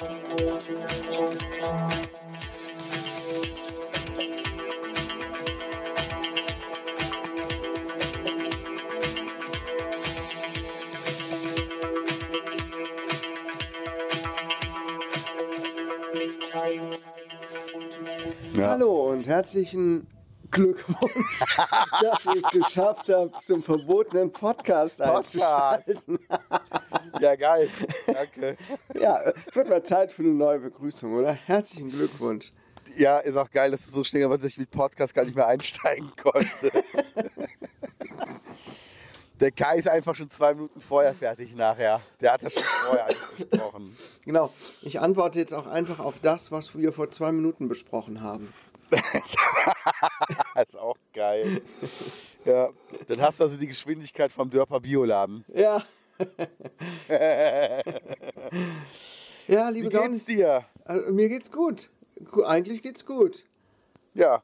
Ja. Hallo und herzlichen Glückwunsch, dass ihr es geschafft habt, zum verbotenen Podcast einzuschalten. Ja, geil. Danke. Ja, wird mal Zeit für eine neue Begrüßung, oder? Herzlichen Glückwunsch. Ja, ist auch geil, dass du so schnell dass ich mit Podcast gar nicht mehr einsteigen konnte. Der Kai ist einfach schon zwei Minuten vorher fertig nachher. Der hat das schon vorher besprochen. Genau, ich antworte jetzt auch einfach auf das, was wir vor zwei Minuten besprochen haben. Das ist auch geil. Ja, dann hast du also die Geschwindigkeit vom Dörper Bioladen. Ja. ja, liebe Wie geht's dir? also, mir geht's gut. Gu- Eigentlich geht's gut. Ja.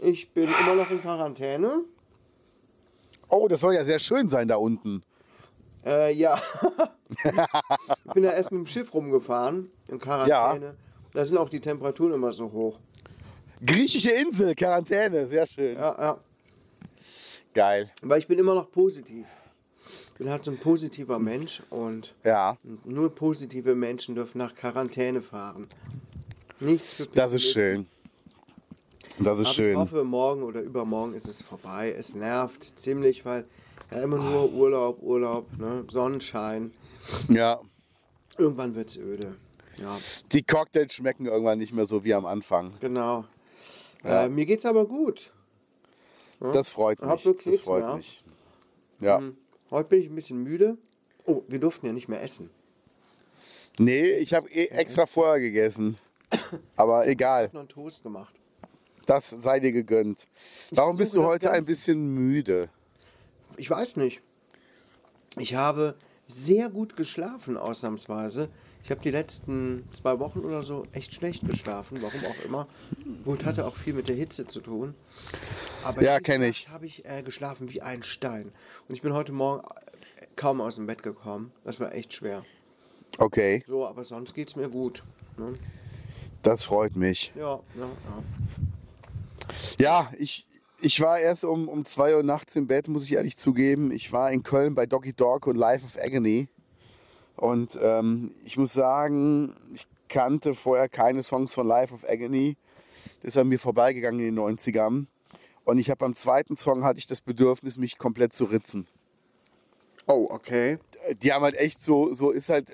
Ich bin immer noch in Quarantäne. Oh, das soll ja sehr schön sein da unten. Äh, ja. ich bin ja erst mit dem Schiff rumgefahren, in Quarantäne. Da sind auch die Temperaturen immer so hoch. Griechische Insel, Quarantäne, sehr schön. Ja, ja. Geil. Aber ich bin immer noch positiv. Ich bin halt so ein positiver Mensch und Ja, nur positive Menschen dürfen nach Quarantäne fahren. Nichts für das ist schön. Das ist Aber ich schön. hoffe, morgen oder übermorgen ist es vorbei. Es nervt ziemlich, weil ja immer nur Urlaub, Urlaub, ne? Sonnenschein. Ja. Irgendwann wird es öde. Ja, Die Cocktails schmecken irgendwann nicht mehr so wie am Anfang. genau. Ja. Äh, mir geht's aber gut. Das freut Hab mich. Das freut ja. mich. Ja. Heute bin ich ein bisschen müde. Oh, wir durften ja nicht mehr essen. Nee, ich habe eh extra vorher gegessen. Aber egal, noch einen Toast gemacht. das sei dir gegönnt. Warum bist du heute ein bisschen müde? Ich weiß nicht. Ich habe sehr gut geschlafen, ausnahmsweise. Ich habe die letzten zwei Wochen oder so echt schlecht geschlafen, warum auch immer. Gut, hatte auch viel mit der Hitze zu tun. Aber Ja, diese kenn Nacht ich. habe ich äh, geschlafen wie ein Stein. Und ich bin heute Morgen äh, kaum aus dem Bett gekommen. Das war echt schwer. Okay, So, aber sonst geht es mir gut. Ne? das freut mich. Ja, ja, ja. Ja, ich, ich war erst um, um 2 Uhr nachts im Bett, muss ich ehrlich zugeben. Ich war in Köln bei Doggy Dog und Life of Agony. Und ähm, ich muss sagen, ich kannte vorher keine Songs von Life of Agony. Das ist an mir vorbeigegangen in den 90ern. Und ich habe beim zweiten Song hatte ich das Bedürfnis, mich komplett zu ritzen. Oh, okay. Die haben halt echt so, so ist halt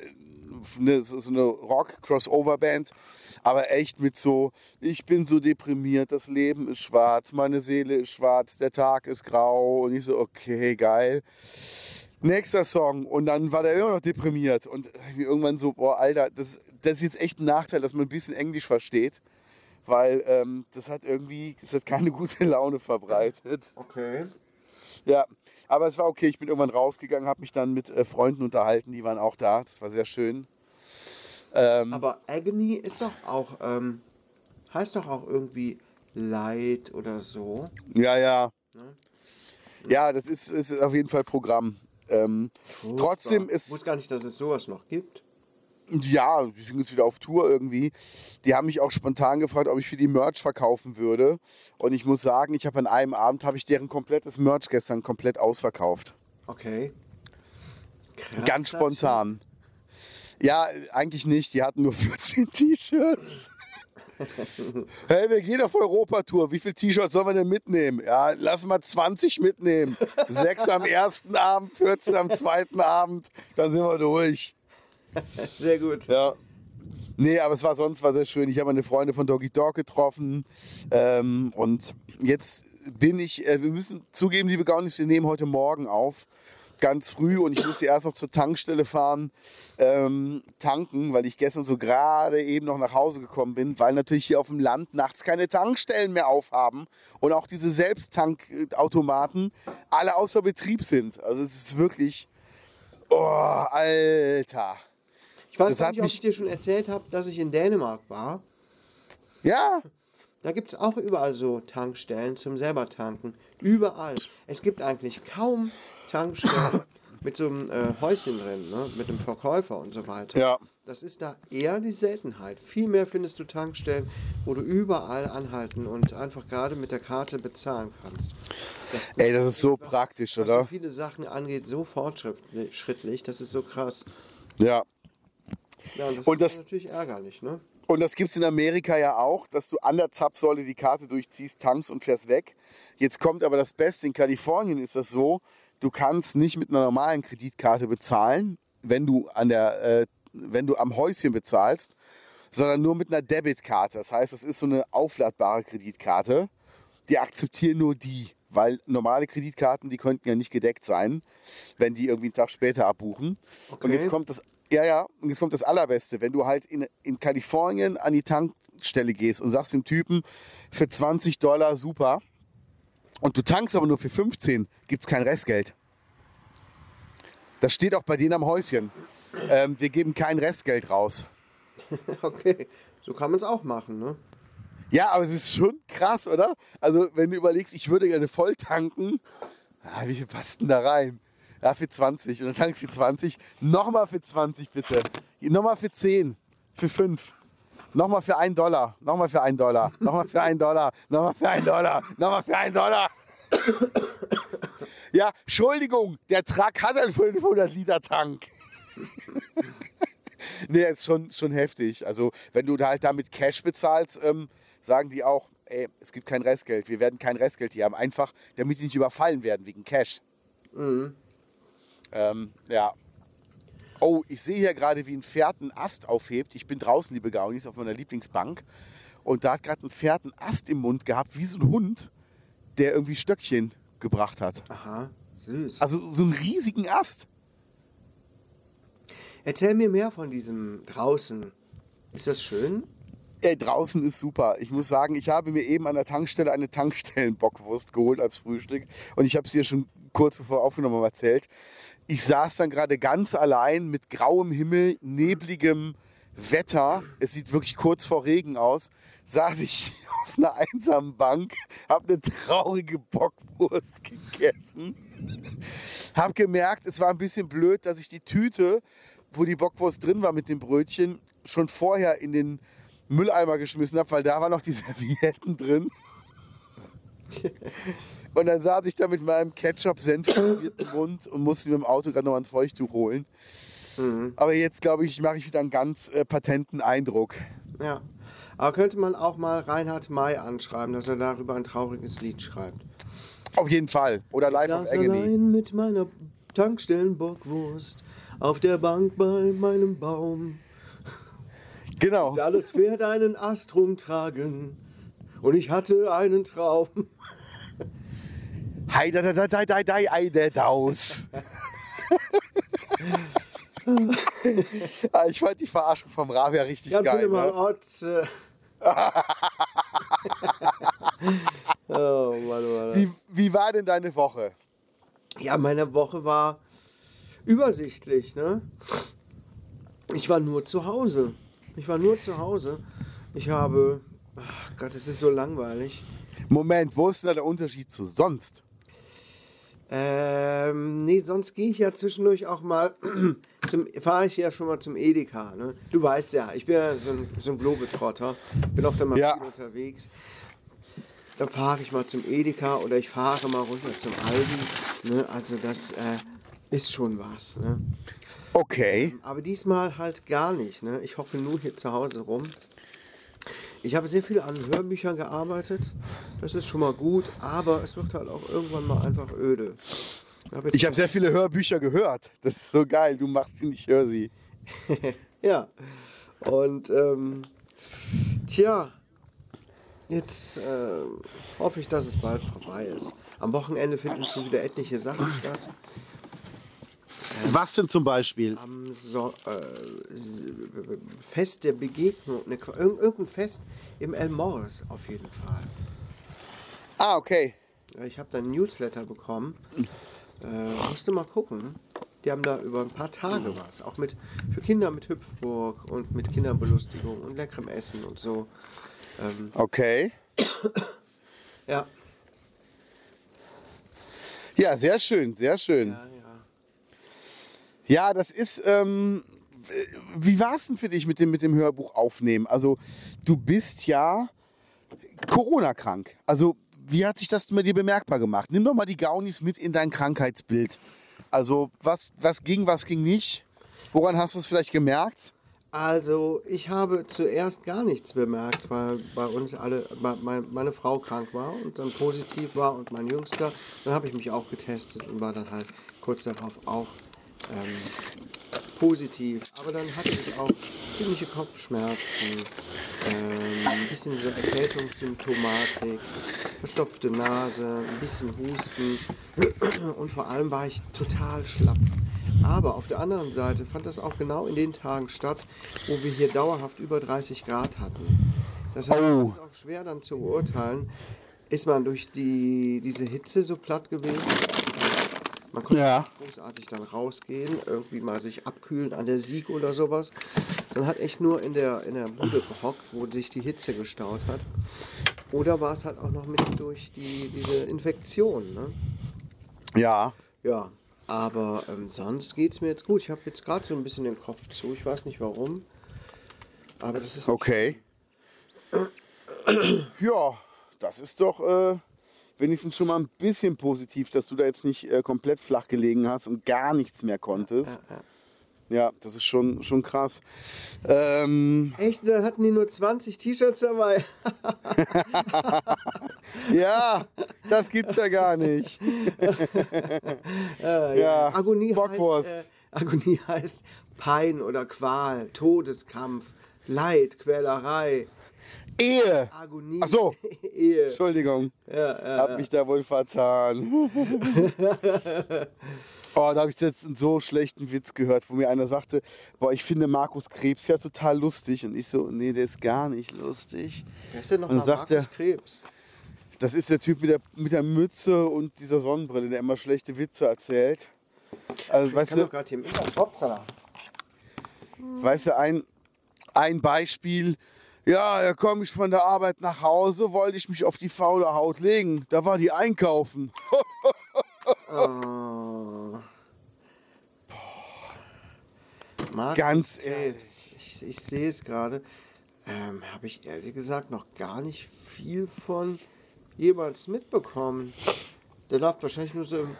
eine, so so eine Rock-Crossover-Band, aber echt mit so, ich bin so deprimiert, das Leben ist schwarz, meine Seele ist schwarz, der Tag ist grau und ich so, okay, geil. Nächster Song und dann war der immer noch deprimiert und irgendwann so, boah, Alter, das, das ist jetzt echt ein Nachteil, dass man ein bisschen Englisch versteht, weil ähm, das hat irgendwie, das hat keine gute Laune verbreitet. Okay. Ja, aber es war okay. Ich bin irgendwann rausgegangen, habe mich dann mit äh, Freunden unterhalten, die waren auch da. Das war sehr schön. Ähm, Aber Agony ist doch auch, ähm, heißt doch auch irgendwie Leid oder so. ja, ja. Ja, das ist, ist auf jeden Fall Programm. Ähm, trotzdem Ich ist, wusste gar nicht, dass es sowas noch gibt. ja, die sind jetzt wieder auf Tour irgendwie. Die haben mich auch spontan gefragt, ob ich für die Merch verkaufen würde. Und ich muss sagen, ich habe an einem Abend, habe ich deren komplettes Merch gestern komplett ausverkauft. Okay. Krass, Ganz spontan. Ja, eigentlich nicht. Die hatten nur 14 T-Shirts. Hey, wir gehen auf Europatour. Wie viele T-Shirts sollen wir denn mitnehmen? Ja, lass mal 20 mitnehmen. Sechs am ersten Abend, 14 am zweiten Abend. Dann sind wir durch. Sehr gut. Ja. Nee, aber es war sonst war sehr schön. Ich habe meine Freunde von Doggy Dog getroffen. Ähm, und jetzt bin ich, äh, wir müssen zugeben, liebe Gaunis, wir nehmen heute Morgen auf. Ganz früh und ich musste erst noch zur Tankstelle fahren, ähm, tanken, weil ich gestern so gerade eben noch nach Hause gekommen bin, weil natürlich hier auf dem Land nachts keine Tankstellen mehr aufhaben und auch diese Selbsttankautomaten alle außer Betrieb sind. Also es ist wirklich, oh, Alter. Ich weiß Das gar nicht, ob ich dir schon erzählt habe, dass ich in Dänemark war. Ja, Da gibt es auch überall so Tankstellen zum selber tanken. Überall. Es gibt eigentlich kaum Tankstellen mit so einem äh, Häuschen drin, ne? mit einem Verkäufer und so weiter. Ja. Das ist da eher die Seltenheit. Viel mehr findest du Tankstellen, wo du überall anhalten und einfach gerade mit der Karte bezahlen kannst. Das Ey, das ist so was- praktisch, was so oder? viele Sachen angeht, so fortschrittlich, das ist so krass. Ja. Ja, und das Und ist das- natürlich ärgerlich, ne? Und das gibt es in Amerika ja auch, dass du an der Zapfsäule die Karte durchziehst, tankst und fährst weg. Jetzt kommt aber das Beste. In Kalifornien ist das so, du kannst nicht mit einer normalen Kreditkarte bezahlen, wenn du, an der, äh, wenn du am Häuschen bezahlst, sondern nur mit einer Debitkarte. Das heißt, das ist so eine aufladbare Kreditkarte. Die akzeptieren nur die, weil normale Kreditkarten, die könnten ja nicht gedeckt sein, wenn die irgendwie einen Tag später abbuchen. Und Okay. jetzt kommt das, ja, ja, und jetzt kommt das Allerbeste. Wenn du halt in, in Kalifornien an die Tankstelle gehst und sagst dem Typen, für 20 Dollar super, und du tankst aber nur für 15, gibt es kein Restgeld. Das steht auch bei denen am Häuschen. Ähm, wir geben kein Restgeld raus. Okay, so kann man es auch machen, ne? Ja, aber es ist schon krass, oder? Also, wenn du überlegst, ich würde gerne voll tanken, ah, wie viel passt denn da rein? Ja, für 20. Und dann tankst du für 20. Nochmal für 20, bitte. Nochmal für 10. Für 5. Nochmal für 1 Dollar. Nochmal für 1 Dollar. Nochmal für 1 Dollar. Nochmal für 1 Dollar. Nochmal für 1 Dollar. Ja, Entschuldigung, der Truck hat einen 500 Liter Tank. Nee, ist schon, schon heftig. Also, wenn du da halt damit Cash bezahlst, ähm, sagen die auch, ey, es gibt kein Restgeld. Wir werden kein Restgeld hier haben. Einfach, damit die nicht überfallen werden wegen Cash. Ähm, ja. Oh, ich sehe hier gerade, wie ein Pferd einen Ast aufhebt. Ich bin draußen, liebe Gaunis, auf meiner Lieblingsbank. Und da hat gerade ein Pferd einen Ast im Mund gehabt, wie so ein Hund, der irgendwie Stöckchen gebracht hat. Aha, süß. Also so einen riesigen Ast. Erzähl mir mehr von diesem draußen. Ist das schön? Ey, draußen ist super. Ich muss sagen, ich habe mir eben an der Tankstelle eine Tankstellenbockwurst geholt als Frühstück. Und ich habe es dir schon kurz bevor aufgenommen erzählt. Ich saß dann gerade ganz allein mit grauem Himmel, nebligem Wetter. Es sieht wirklich kurz vor Regen aus. Saß ich auf einer einsamen Bank, habe eine traurige Bockwurst gegessen. Hab gemerkt, es war ein bisschen blöd, dass ich die Tüte, wo die Bockwurst drin war mit dem Brötchen, schon vorher in den Mülleimer geschmissen habe, weil da waren noch die Servietten drin. Und dann saß ich da mit meinem Ketchup-Senf Mund und musste mir im Auto gerade noch ein Feuchttuch holen. Aber jetzt, glaube ich, mache ich wieder einen ganz äh, patenten Eindruck. Ja. Aber könnte man auch mal Reinhard May anschreiben, dass er darüber ein trauriges Lied schreibt. Auf jeden Fall. Oder Live of saß Agony. allein mit meiner Tankstellenbockwurst auf der Bank bei meinem Baum. Genau. Das alles Pferd einen Ast rumtragen. Und ich hatte einen Traum. Hei, da, da, da, da, da, da, ei, der Daus. Ah, ich fand die Verarschung vom Ravia richtig Ja, geil. mal Ne? Otze. oh Mann, Mann. Wie, wie war denn deine Woche? Ja, meine Woche war übersichtlich, ne? Ich war nur zu Hause. Ich war nur zu Hause. Ich habe. Ach Gott, es ist so langweilig. Moment, wo ist denn da der Unterschied zu sonst? Ähm, nee, sonst gehe ich ja zwischendurch auch mal zum, fahre ich ja schon mal zum Edeka, ne? Du weißt ja, ich bin ja so ein, so ein Globetrotter, bin auch da mal Ja. unterwegs. Dann fahre ich mal zum Edeka oder ich fahre mal runter zum Aldi, ne? Also das äh, ist schon was, ne? Okay. Aber diesmal halt gar nicht, ne? Ich hocke nur hier zu Hause rum. Ich habe sehr viel an Hörbüchern gearbeitet. Das ist schon mal gut, aber es wird halt auch irgendwann mal einfach öde. hab Ich habe sehr viele Hörbücher gehört. Das ist so geil. Du machst sie, ich höre sie. Ja. Und ähm, tja, jetzt äh, hoffe ich, dass es bald vorbei ist. Am Wochenende finden schon wieder etliche Sachen statt. Was denn zum Beispiel? Am so äh, Fest der Begegnung, ne, irgendein Fest im El Morris auf jeden Fall. Ah, okay. Ich habe da einen Newsletter bekommen. Äh, musste mal gucken. Die haben da über ein paar Tage was. Auch mit für Kinder mit Hüpfburg und mit Kinderbelustigung und leckerem Essen und so. Ähm, Okay. ja. Ja, sehr schön, sehr schön. Ja, ja. Ja, das ist, ähm, wie war es denn für dich mit dem, mit dem Hörbuch aufnehmen? Also, du bist ja Corona-krank. Also, wie hat sich das bei dir bemerkbar gemacht? Nimm doch mal die Gaunis mit in dein Krankheitsbild. Also, was, was ging, was ging nicht? Woran hast du es vielleicht gemerkt? Also, ich habe zuerst gar nichts bemerkt, weil bei uns alle, meine Frau krank war und dann positiv war und mein Jüngster. Dann habe ich mich auch getestet und war dann halt kurz darauf auch ähm, positiv. Aber dann hatte ich auch ziemliche Kopfschmerzen, ähm, ein bisschen so Erkältungssymptomatik, verstopfte Nase, ein bisschen Husten und vor allem war ich total schlapp. Aber auf der anderen Seite fand das auch genau in den Tagen statt, wo wir hier dauerhaft über 30 Grad hatten. Das heißt, Oh. es ist auch schwer dann zu beurteilen, ist man durch die, diese Hitze so platt gewesen? Man konnte Ja. großartig dann rausgehen, irgendwie mal sich abkühlen an der Sieg oder sowas. Man hat echt nur in der, in der Bude gehockt, wo sich die Hitze gestaut hat. Oder war es halt auch noch mit durch die, diese Infektion, ne? Ja. Ja, aber ähm, sonst geht es mir jetzt gut. Ich habe jetzt gerade so ein bisschen den Kopf zu. Ich weiß nicht warum. Aber das ist. Okay. Ja, das ist doch äh, wenigstens schon mal ein bisschen positiv, dass du da jetzt nicht äh, komplett flach gelegen hast und gar nichts mehr konntest. Ja, das ist schon, schon krass. Ähm, Echt? Dann hatten die nur 20 T-Shirts dabei. ja, das gibt's ja gar nicht. ja, Agonie Bockwurst. heißt, äh, Agonie heißt Pein oder Qual, Todeskampf, Leid, Quälerei. Ehe. Agonie. Ach so. Ehe. Entschuldigung. Ja, ja, Hab mich da wohl vertan. oh, da habe ich jetzt einen so schlechten Witz gehört, wo mir einer sagte, boah, ich finde Markus Krebs ja total lustig. Und ich so, nee, der ist gar nicht lustig. Wer ist denn noch Und mal sagt Markus er- Krebs? Das ist der Typ mit der, mit der Mütze und dieser Sonnenbrille, der immer schlechte Witze erzählt. Also, Ich weißt kann du, doch gerade hier im Internet. Weißt du, ein, ein Beispiel. Ja, da komme ich von der Arbeit nach Hause, wollte ich mich auf die faule Haut legen. Da war die einkaufen. Oh. Markus Ganz Krebs. Ich, ich sehe es gerade. Ähm, Habe ich ehrlich gesagt noch gar nicht viel von jemals mitbekommen. Der läuft wahrscheinlich nur so im.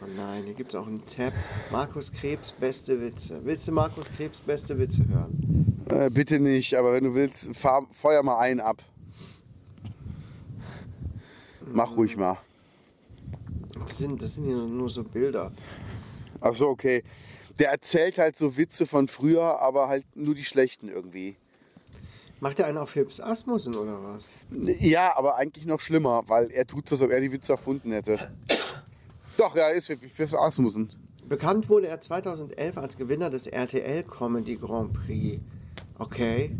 Oh nein, hier gibt es auch einen Tab. Markus Krebs, beste Witze. Willst du Markus Krebs, beste Witze hören? Äh, bitte nicht, aber wenn du willst, fahr, feuer mal einen ab. Mach ruhig mal. Das sind, das sind hier nur so Bilder. Ach so, okay. Der erzählt halt so Witze von früher, aber halt nur die schlechten irgendwie. Macht der einen auf Philips Asmussen oder was? Ja, aber eigentlich noch schlimmer, weil er tut so, als ob er die Witze erfunden hätte. Doch, ja, ist für, für Asmussen. Bekannt wurde er 2011 als Gewinner des RTL Comedy Grand Prix. Okay.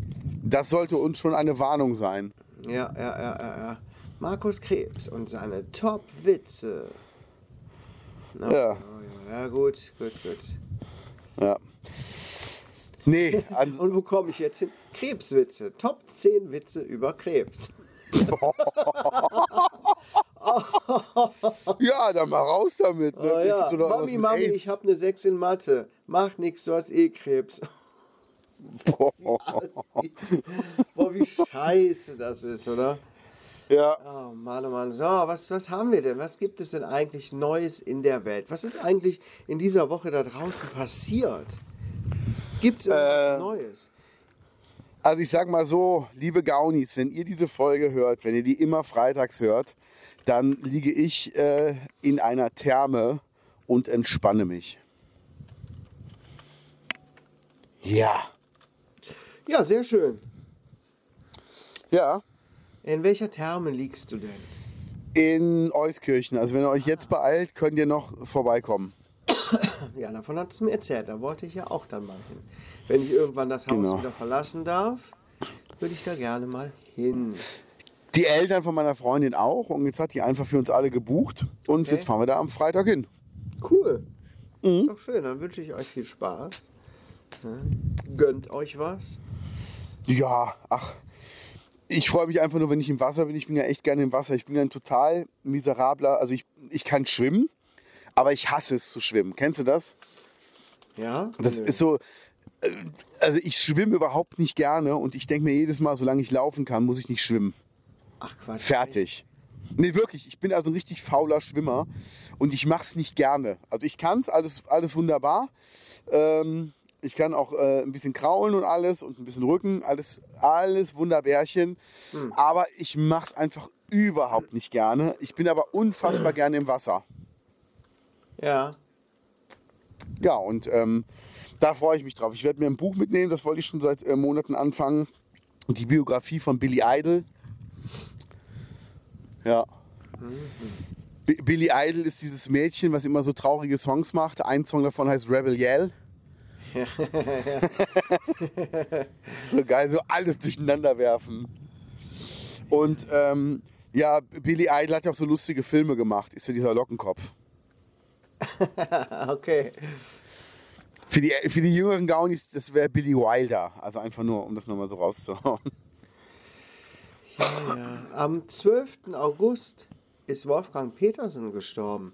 Das sollte uns schon eine Warnung sein. Ja, ja, ja, ja, ja. Markus Krebs und seine Top-Witze. Na, Ja. ja, ja, gut, gut, gut. Ja. Nee, an, Und wo komme ich jetzt hin? Krebswitze. Top 10 Witze über Krebs. ja, dann mal raus damit. Ne? Oh, ja. Mami, Mami, ich habe eine 6 in Mathe. Mach nix, du hast eh Krebs. Boah. Boah, wie scheiße das ist, oder? Ja. Oh Mann, oh Mann. So, was, was haben wir denn? Was gibt es denn eigentlich Neues in der Welt? Was ist eigentlich in dieser Woche da draußen passiert? Gibt es irgendwas Äh, Neues? Also ich sag mal so, liebe Gaunis, wenn ihr diese Folge hört, wenn ihr die immer freitags hört, dann liege ich äh, in einer Therme und entspanne mich. Ja. Ja, sehr schön. Ja. In welcher Therme liegst du denn? In Euskirchen. Also wenn ihr euch jetzt beeilt, könnt ihr noch vorbeikommen. Ja, davon hat es mir erzählt. Da wollte ich ja auch dann mal hin. Wenn ich irgendwann das Haus Genau. wieder verlassen darf, würde ich da gerne mal hin. Die Eltern von meiner Freundin auch. Und jetzt hat die einfach für uns alle gebucht. Und Okay. jetzt fahren wir da am Freitag hin. Cool. Mhm. Ist doch schön. Dann wünsche ich euch viel Spaß. Ne? Gönnt euch was. Ja, ach. Ich freue mich einfach nur, wenn ich im Wasser bin. Ich bin ja echt gerne im Wasser. Ich bin ja ein total miserabler. Also ich, ich kann schwimmen, aber ich hasse es zu schwimmen. Kennst du das? Ja? Das ist so, äh, also ich schwimme überhaupt nicht gerne und ich denke mir jedes Mal, solange ich laufen kann, muss ich nicht schwimmen. Ach Quatsch. Fertig. Nee, wirklich. Ich bin also ein richtig fauler Schwimmer und ich mache es nicht gerne. Also ich kann es, alles, alles wunderbar. Ähm, ich kann auch äh, ein bisschen kraulen und alles und ein bisschen Rücken, alles, alles Wunderbärchen. Aber ich mache es einfach überhaupt nicht gerne. Ich bin aber unfassbar gerne im Wasser. Ja. Ja, und ähm, da freue ich mich drauf. Ich werde mir ein Buch mitnehmen, das wollte ich schon seit äh, Monaten anfangen. Die Biografie von Billy Idol. Ja. Bi- Billy Idol ist dieses Mädchen, was immer so traurige Songs macht. Ein Song davon heißt Rebel Yell. so geil, so alles durcheinander werfen. Und ähm, ja, Billy Idol hat ja auch so lustige Filme gemacht. Ist ja dieser Lockenkopf. okay. Für die, für die jüngeren Gaunis, das wäre Billy Wilder. Also einfach nur, um das nochmal so rauszuhauen. Ja, ja. Am 12. August ist Wolfgang Petersen gestorben.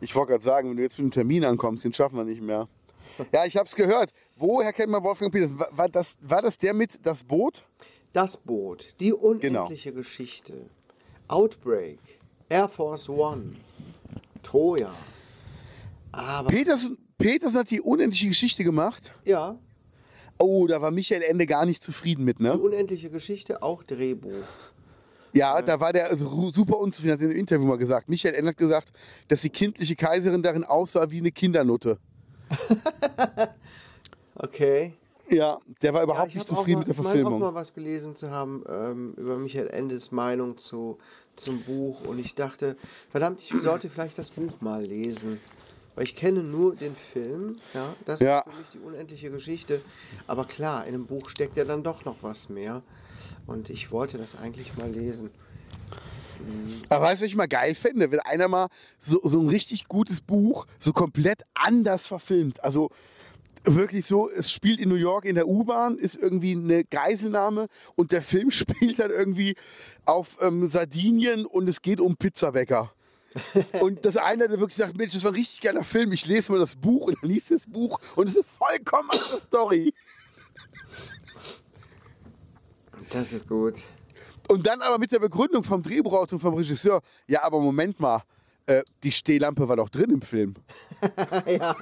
Ich wollte gerade sagen, wenn du jetzt mit dem Termin ankommst, den schaffen wir nicht mehr. Ja, ich habe es gehört. Woher kennt man Wolfgang Petersen? War, war, das, war das der mit das Boot? Das Boot, die unendliche Geschichte, Outbreak, Air Force One, Troja. Aber Petersen, Petersen hat die unendliche Geschichte gemacht. ja, Oh, da war Michael Ende gar nicht zufrieden mit, die ne? unendliche Geschichte, auch Drehbuch. Ja, da war der also super unzufrieden, hat er im Interview mal gesagt. Michael Ende hat gesagt, dass die kindliche Kaiserin darin aussah wie eine Kindernutte. Okay. Ja, der war Ja, überhaupt ich nicht habe zufrieden mal- mit der ich meine auch Verfilmung. mal was gelesen zu haben ähm, über Michael Endes Meinung zu, zum Buch und ich dachte, verdammt, ich sollte vielleicht das Buch mal lesen. Weil ich kenne nur den Film, ja, das Ja. ist für mich die unendliche Geschichte. Aber klar, in einem Buch steckt ja dann doch noch was mehr. Und ich wollte das eigentlich mal lesen. Aber weißt du, was ich mal geil fände, wenn einer mal so, so ein richtig gutes Buch so komplett anders verfilmt. Also wirklich so, es spielt in New York in der U-Bahn, ist irgendwie eine Geiselnahme und der Film spielt dann irgendwie auf ähm, Sardinien und es geht um Pizzabäcker. Und dass einer, der wirklich sagt, Mensch, das war ein richtig geiler Film, ich lese mal das Buch und dann liest das Buch und es ist eine vollkommen andere Story. Das ist gut. Und dann aber mit der Begründung vom Drehbuchautor und vom Regisseur, ja, aber Moment mal, äh, die Stehlampe war doch drin im Film. ja. ja.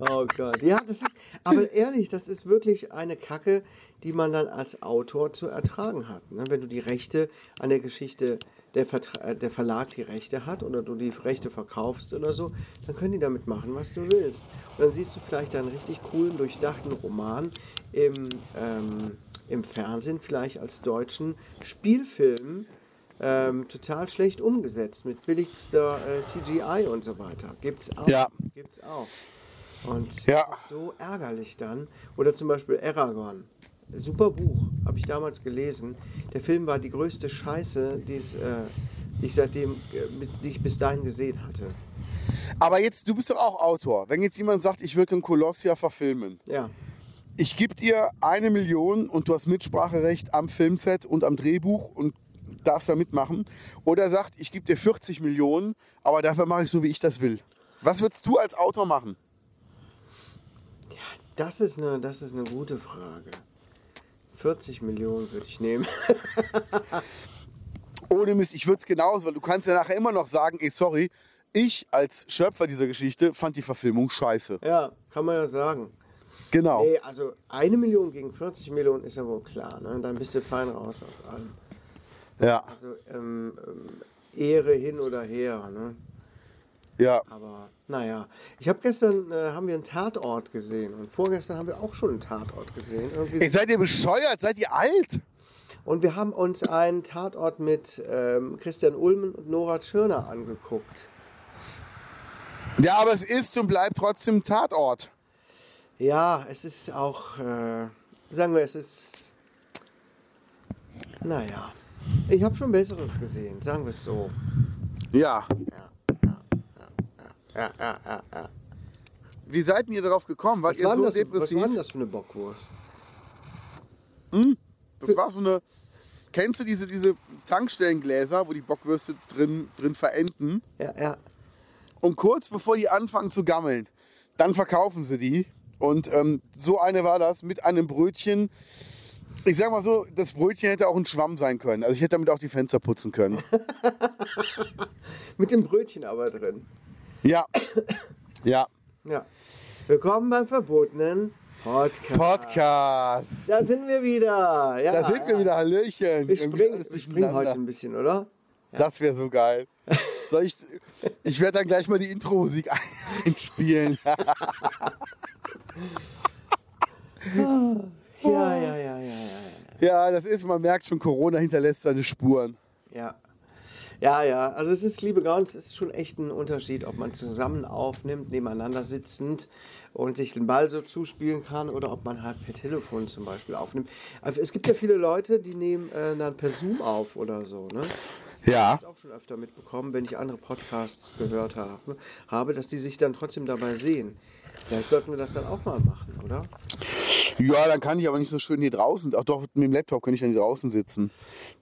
Oh Gott. Ja, das ist, aber ehrlich, das ist wirklich eine Kacke, die man dann als Autor zu ertragen hat. Ne? Wenn du die Rechte an der Geschichte, der, äh, der Verlag die Rechte hat oder du die Rechte verkaufst oder so, dann können die damit machen, was du willst. Und dann siehst du vielleicht einen richtig coolen, durchdachten Roman im, ähm, im Fernsehen, vielleicht als deutschen Spielfilm. Ähm, total schlecht umgesetzt mit billigster äh, CGI und so weiter. Gibt's auch. Ja. Gibt's auch. Und Ja. das ist so ärgerlich dann. Oder zum Beispiel Aragon. Super Buch, habe ich damals gelesen. Der Film war die größte Scheiße, die, äh, ich seitdem, äh, bis- die ich bis dahin gesehen hatte. Aber jetzt, du bist doch auch Autor. Wenn jetzt jemand sagt, ich würde den Kolossia verfilmen, Ja. Ich gebe dir eine Million und du hast Mitspracherecht am Filmset und am Drehbuch und darfst da mitmachen. Oder er sagt, ich gebe dir 40 Millionen, aber dafür mache ich so, wie ich das will. Was würdest du als Autor machen? Das ist eine, das ist eine gute Frage. 40 Millionen würde ich nehmen. Ohne Mist, ich würde es genauso, weil du kannst ja nachher immer noch sagen, ey, sorry, ich als Schöpfer dieser Geschichte fand die Verfilmung scheiße. ja, kann man ja sagen. Genau. Nee, also eine Million gegen 40 Millionen ist ja wohl klar. Ne? Dann bist du fein raus aus allem. Ja, Also ähm, ähm, Ehre hin oder her. Ne? ja. Aber naja, ich habe gestern äh, haben wir einen Tatort gesehen und vorgestern haben wir auch schon einen Tatort gesehen. Irgendwie Ey, seid ihr bescheuert? Seid ihr alt? Und wir haben uns einen Tatort mit ähm, Christian Ulmen und Nora Tschirner angeguckt. Ja, aber es ist und bleibt trotzdem Tatort. Ja, es ist auch, äh, sagen wir, es ist, naja, ich habe schon Besseres gesehen, sagen wir es so. Ja. Ja, ja, ja, ja. Wie seid ihr darauf gekommen? Wart Was, ihr war so das, was depressiv? war denn das für eine Bockwurst? Das war so eine. Kennst du diese, diese Tankstellengläser, wo die Bockwürste drin, drin verenden? Ja, ja. Und kurz bevor die anfangen zu gammeln, dann verkaufen sie die. Und ähm, so eine war das mit einem Brötchen. Ich sag mal so, das Brötchen hätte auch ein Schwamm sein können. Also ich hätte damit auch die Fenster putzen können. Mit dem Brötchen aber drin. Ja. Ja. Ja. Willkommen beim verbotenen Podcast. Podcast. Da sind wir wieder. Ja, Da sind wir ja. wieder. Hallöchen. Wir springen, wir springen heute ein bisschen, oder? Das wäre so geil. Soll ich, ich werde dann gleich mal die Intro-Musik einspielen. Ja, ja, ja, ja, ja. Ja, das ist, man merkt schon, Corona hinterlässt seine Spuren. Ja. Ja, ja. Also es ist, liebe Gauns, es ist schon echt ein Unterschied, ob man zusammen aufnimmt, nebeneinander sitzend und sich den Ball so zuspielen kann oder ob man halt per Telefon zum Beispiel aufnimmt. Also es gibt ja viele Leute, die nehmen äh, dann per Zoom auf oder so, ne? Ja. Ich habe auch schon öfter mitbekommen, wenn ich andere Podcasts gehört habe, habe, dass die sich dann trotzdem dabei sehen. Vielleicht sollten wir das dann auch mal machen, oder? Ja, dann kann ich aber nicht so schön hier draußen. Ach doch, mit dem Laptop kann ich dann hier draußen sitzen.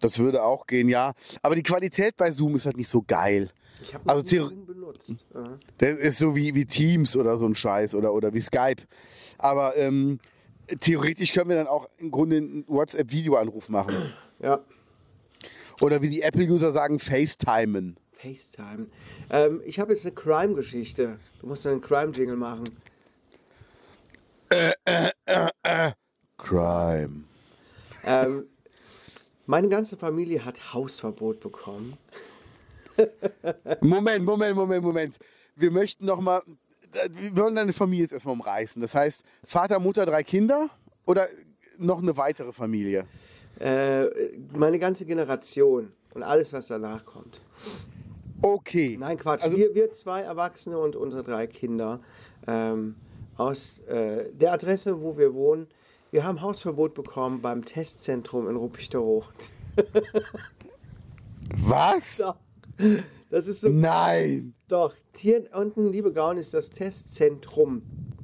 Das würde auch gehen, ja. Aber die Qualität bei Zoom ist halt nicht so geil. Ich habe Also Zoom benutzt. Das ist so wie, wie Teams oder so ein Scheiß oder, oder wie Skype. Aber ähm, theoretisch können wir dann auch im Grunde einen WhatsApp-Videoanruf machen. ja. Oder wie die Apple-User sagen, FaceTimen. FaceTime. Ähm, ich habe jetzt eine Crime-Geschichte. Du musst einen Crime-Jingle machen. Crime. Ähm, meine ganze Familie hat Hausverbot bekommen. Moment, Moment, Moment, Moment. Wir möchten noch mal, wir wollen deine Familie jetzt erstmal umreißen. Das heißt, Vater, Mutter, drei Kinder oder noch eine weitere Familie? Äh, meine ganze Generation und alles, was danach kommt. Okay. Nein, Quatsch. Also- wir, wir zwei Erwachsene und unsere drei Kinder ähm, aus äh, der Adresse, wo wir wohnen. Wir haben Hausverbot bekommen beim Testzentrum in Ruppichteroth. Was? Doch. Das ist so Nein. Doch, hier unten, liebe Gaun, ist das Testzentrum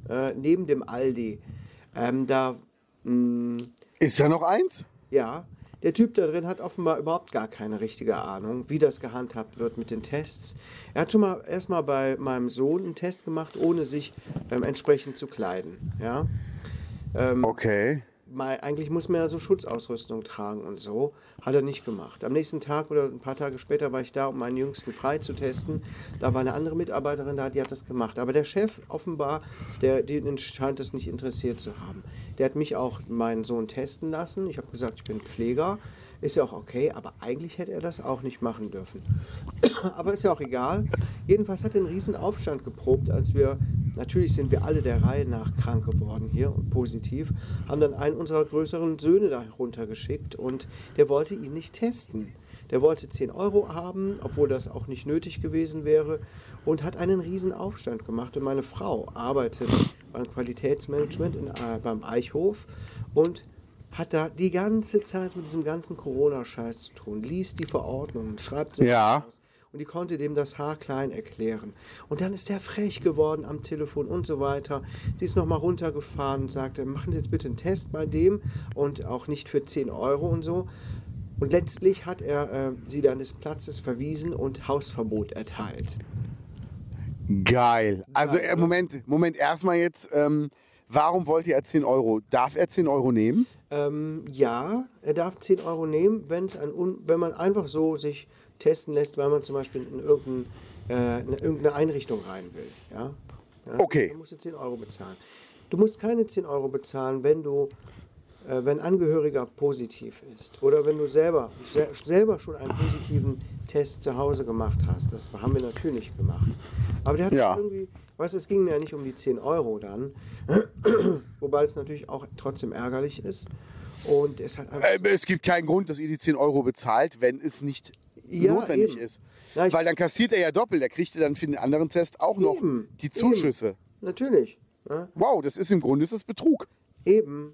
äh, neben dem Aldi. Ähm, da, mh, Ist da noch eins? ja, der Typ da drin hat offenbar überhaupt gar keine richtige Ahnung, wie das gehandhabt wird mit den Tests. Er hat schon mal erstmal bei meinem Sohn einen Test gemacht, ohne sich ähm, entsprechend zu kleiden. Ja. Okay. Mal, eigentlich muss man ja so Schutzausrüstung tragen und so. Hat er nicht gemacht. Am nächsten Tag oder ein paar Tage später war ich da, um meinen Jüngsten frei zu testen. Da war eine andere Mitarbeiterin da, die hat das gemacht. Aber der Chef offenbar, der, den scheint es nicht interessiert zu haben. Der hat mich auch meinen Sohn testen lassen. Ich habe gesagt, ich bin Pfleger. Ist ja auch okay, aber eigentlich hätte er das auch nicht machen dürfen. aber ist ja auch egal. Jedenfalls hat er einen riesen Aufstand geprobt, als wir, natürlich sind wir alle der Reihe nach krank geworden hier positiv, haben dann einen unserer größeren Söhne da runtergeschickt und der wollte ihn nicht testen. Der wollte 10 Euro haben, obwohl das auch nicht nötig gewesen wäre und hat einen riesen Aufstand gemacht. Und meine Frau arbeitet beim Qualitätsmanagement in, äh, beim Eichhof und hat da die ganze Zeit mit diesem ganzen Corona-Scheiß zu tun, liest die Verordnungen, schreibt sie Ja. aus. Und die konnte dem das haarklein erklären. Und dann ist der frech geworden am Telefon und so weiter. Sie ist nochmal runtergefahren und sagte, machen Sie jetzt bitte einen Test bei dem und auch nicht für 10 Euro und so. Und letztlich hat er äh, sie dann des Platzes verwiesen und Hausverbot erteilt. Geil. Also äh, Moment, Moment, erstmal jetzt, ähm, warum wollte er 10 Euro? Darf er 10 Euro nehmen? Ähm, ja, er darf 10 Euro nehmen, wenn's ein un wenn man einfach so sich testen lässt, weil man zum Beispiel in, irgendein, äh, in irgendeine Einrichtung rein will. Ja? Ja, Okay. Dann musst du 10 Euro bezahlen. Du musst keine 10 Euro bezahlen, wenn du äh, wenn Angehöriger positiv ist oder wenn du selber, se selber schon einen positiven Test zu Hause gemacht hast. Das haben wir natürlich gemacht. Aber der hat Ja. irgendwie, weißt es ging mir ja nicht um die 10 Euro dann, wobei es natürlich auch trotzdem ärgerlich ist. Und es hat Äh, es gibt keinen Grund, dass ihr die 10 Euro bezahlt, wenn es nicht Ja, notwendig eben. ist. Ich- Weil dann kassiert er ja doppelt. Er kriegt dann für den anderen Test auch noch Eben, die Zuschüsse. Natürlich. Ja, Wow, das ist im Grunde ist das Betrug. eben.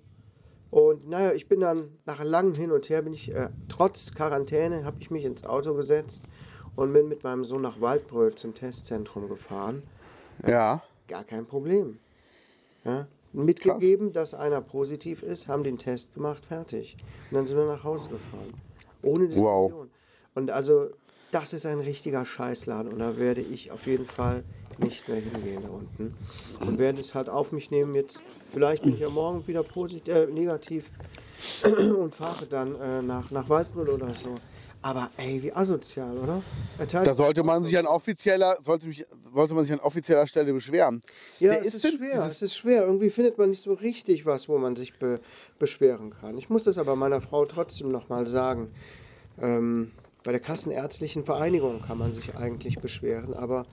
Und naja, ich bin dann nach langem Hin und Her, bin ich äh, trotz Quarantäne, habe ich mich ins Auto gesetzt und bin mit meinem Sohn nach Waldbröl zum Testzentrum gefahren. Ja. Gar kein Problem. Ja, mitgegeben, dass einer positiv ist, haben den Test gemacht, fertig. Und dann sind wir nach Hause gefahren. Ohne Diskussion. Wow. Und also, das ist ein richtiger Scheißladen und da werde ich auf jeden Fall nicht mehr hingehen da unten. Und werde es halt auf mich nehmen. Jetzt, vielleicht bin ich ja morgen wieder positiv, äh, negativ und fahre dann äh, nach, nach Waldbrüll oder so. Aber ey, wie asozial, oder? Da sollte man sich an offizieller, sollte, mich, sollte man sich an offizieller Stelle beschweren. Ja, Wer es ist, denn schwer. Es ist schwer. Irgendwie findet man nicht so richtig was, wo man sich be beschweren kann. Ich muss das aber meiner Frau trotzdem nochmal sagen. Ähm, bei der Kassenärztlichen Vereinigung kann man sich eigentlich beschweren, aber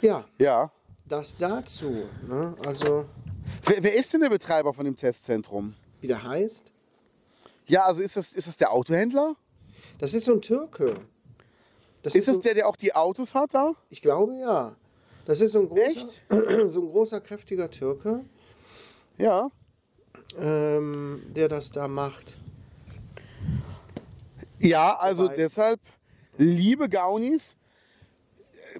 ja, Ja. das dazu. Ne? Also, Wer, wer ist denn der Betreiber von dem Testzentrum? wie der heißt, Ja, also ist das, ist das der Autohändler? Das ist so ein Türke. Das Ist das so, der, der auch die Autos hat da? Ich glaube ja. Das ist so ein großer, so ein großer kräftiger Türke, Ja. ähm, der das da macht. Ja, also Wobei- deshalb, liebe Gaunis,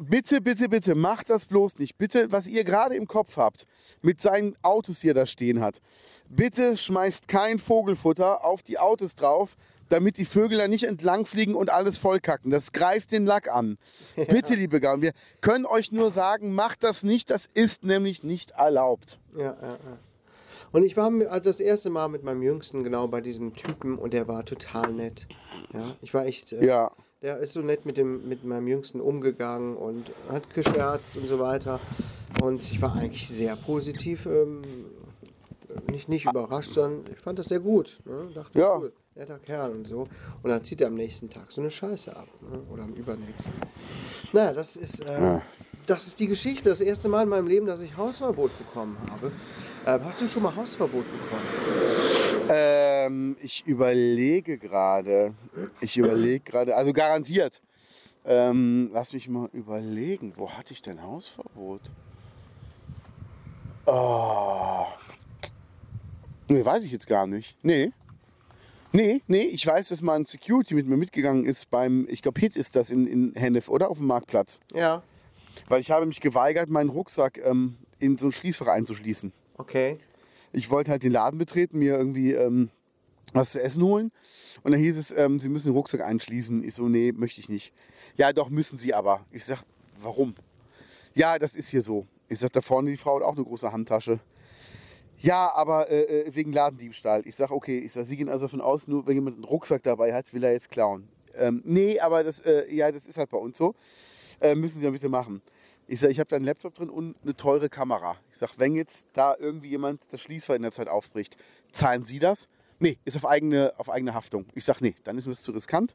bitte, bitte, bitte, macht das bloß nicht. Bitte, was ihr gerade im Kopf habt, mit seinen Autos, die er da stehen hat, bitte schmeißt kein Vogelfutter auf die Autos drauf, damit die Vögel da nicht entlangfliegen und alles vollkacken. Das greift den Lack an. Bitte, liebe Gaunis, wir können euch nur sagen, macht das nicht, das ist nämlich nicht erlaubt. Ja, ja, ja. Und ich war das erste Mal mit meinem Jüngsten genau bei diesem Typen und der war total nett. Ja, ich war echt. Äh, Ja. Der ist so nett mit, dem, mit meinem Jüngsten umgegangen und hat gescherzt und so weiter. Und ich war eigentlich sehr positiv, ähm, nicht, nicht überrascht, sondern ich fand das sehr gut. Ne? Dachte, Ja. cool, netter Kerl und so. Und dann zieht er am nächsten Tag so eine Scheiße ab. Ne? Oder am übernächsten. Naja, das ist, äh, das ist die Geschichte. Das erste Mal in meinem Leben, dass ich Hausverbot bekommen habe. Äh, hast du schon mal Hausverbot bekommen? Ähm, ich überlege gerade. Ich überlege gerade, also garantiert. Ähm, lass mich mal überlegen. Wo hatte ich denn Hausverbot? Oh. Nee, weiß ich jetzt gar nicht. Nee. Nee, nee, ich weiß, dass mal ein Security mit mir mitgegangen ist beim, ich glaube, Hit ist das in, in Hennef, oder? Auf dem Marktplatz. Ja. Weil ich habe mich geweigert, meinen Rucksack ähm, in so ein Schließfach einzuschließen. Okay. ich wollte halt den Laden betreten, mir irgendwie ähm, was zu essen holen. Und dann hieß es, ähm, Sie müssen den Rucksack einschließen. Ich so, nee, möchte ich nicht. Ja, doch, müssen Sie aber. Ich sag, warum? Ja, das ist hier so. Ich sag, da vorne die Frau hat auch eine große Handtasche. Ja, aber äh, äh, wegen Ladendiebstahl. Ich sag, okay, ich sag, Sie gehen also davon aus, nur wenn jemand einen Rucksack dabei hat, will er jetzt klauen. Ähm, nee, aber das, äh, ja, das ist halt bei uns so. Äh, müssen Sie ja bitte machen. Ich sage, ich habe da einen Laptop drin und eine teure Kamera. Ich sage, wenn jetzt da irgendwie jemand das Schließfach in der Zeit aufbricht, zahlen Sie das? Nee, ist auf eigene, auf eigene Haftung. Ich sage, nee, dann ist mir das zu riskant.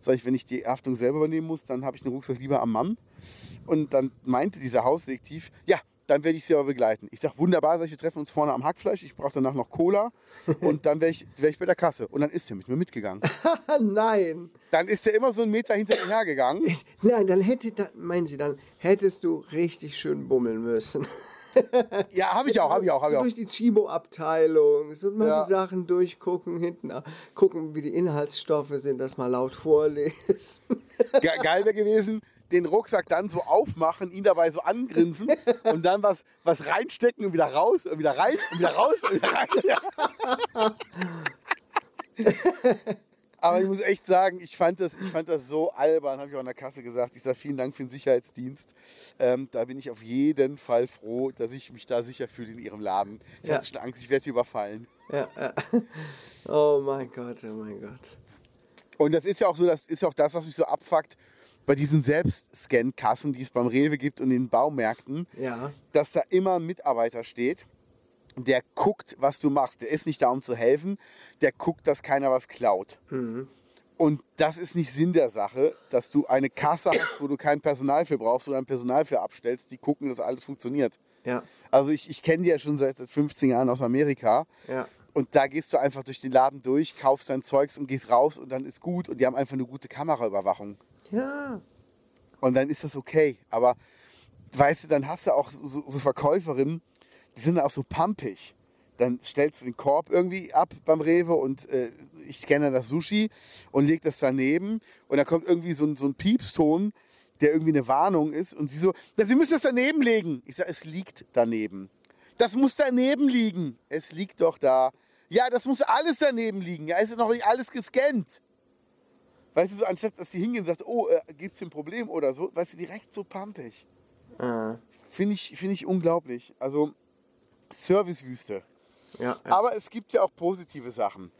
Sag ich, wenn ich die Haftung selber übernehmen muss, dann habe ich den Rucksack lieber am Mann. Und dann meinte dieser Hausdetektiv, ja, dann werde ich Sie aber begleiten. Ich sage, wunderbar, sag ich, wir treffen uns vorne am Hackfleisch. Ich brauche danach noch Cola und dann wäre ich, wär ich bei der Kasse. Und dann ist er mit mir mitgegangen. Nein. Dann ist er immer so einen Meter hinter mir hergegangen. Nein, dann hätte, dann, meinen Sie, dann hättest du richtig schön bummeln müssen. Ja, habe ich auch, habe ich auch, habe so ich auch. durch die Chibo-Abteilung, so mal Ja. die Sachen durchgucken, hinten gucken, wie die Inhaltsstoffe sind, das mal laut vorlesen. Ge geil wäre gewesen, den Rucksack dann so aufmachen, ihn dabei so angrinsen und dann was, was reinstecken und wieder raus und wieder rein und wieder raus und wieder rein. Aber ich muss echt sagen, ich fand das, ich fand das so albern, habe ich auch an der Kasse gesagt. Ich sage vielen Dank für den Sicherheitsdienst. Ähm, da bin ich auf jeden Fall froh, dass ich mich da sicher fühle in Ihrem Laden. Ich Ja. hatte schon Angst, ich werde hier überfallen. ja, ja. Oh mein Gott, oh mein Gott. Und das ist ja auch so, das ist ja auch das, was mich so abfuckt bei diesen Selbstscan-Kassen, die es beim Rewe gibt und in den Baumärkten, Ja, dass da immer ein Mitarbeiter steht, der guckt, was du machst. Der ist nicht da, um zu helfen, der guckt, dass keiner was klaut. Und das ist nicht Sinn der Sache, dass du eine Kasse hast, wo du kein Personal für brauchst, sondern Personal für abstellst, die gucken, dass alles funktioniert. ja, Also ich, ich kenne die ja schon seit seit 15 Jahren aus Amerika. ja. Und da gehst du einfach durch den Laden durch, kaufst dein Zeugs und gehst raus und dann ist gut. Und die haben einfach eine gute Kameraüberwachung. Ja, Und dann ist das okay. Aber weißt du, dann hast du auch so, so Verkäuferinnen, die sind auch so pumpig. Dann stellst du den Korb irgendwie ab beim Rewe und äh, ich kenne das Sushi und leg das daneben. Und da kommt irgendwie so ein, so ein Piepston, der irgendwie eine Warnung ist. Und sie so, "Na, Sie müssen das daneben legen. Ich sage, es liegt daneben. Das muss daneben liegen. Es liegt doch da. Ja, das muss alles daneben liegen. Ja, es ist noch nicht alles gescannt. Weißt du, so anstatt dass die hingehen und sagt, oh, äh, gibt's hier ein Problem oder so, weißt du, direkt so pampig. Äh, Finde ich, finde ich unglaublich. Also Servicewüste. ja, ja. Aber es gibt ja auch positive Sachen.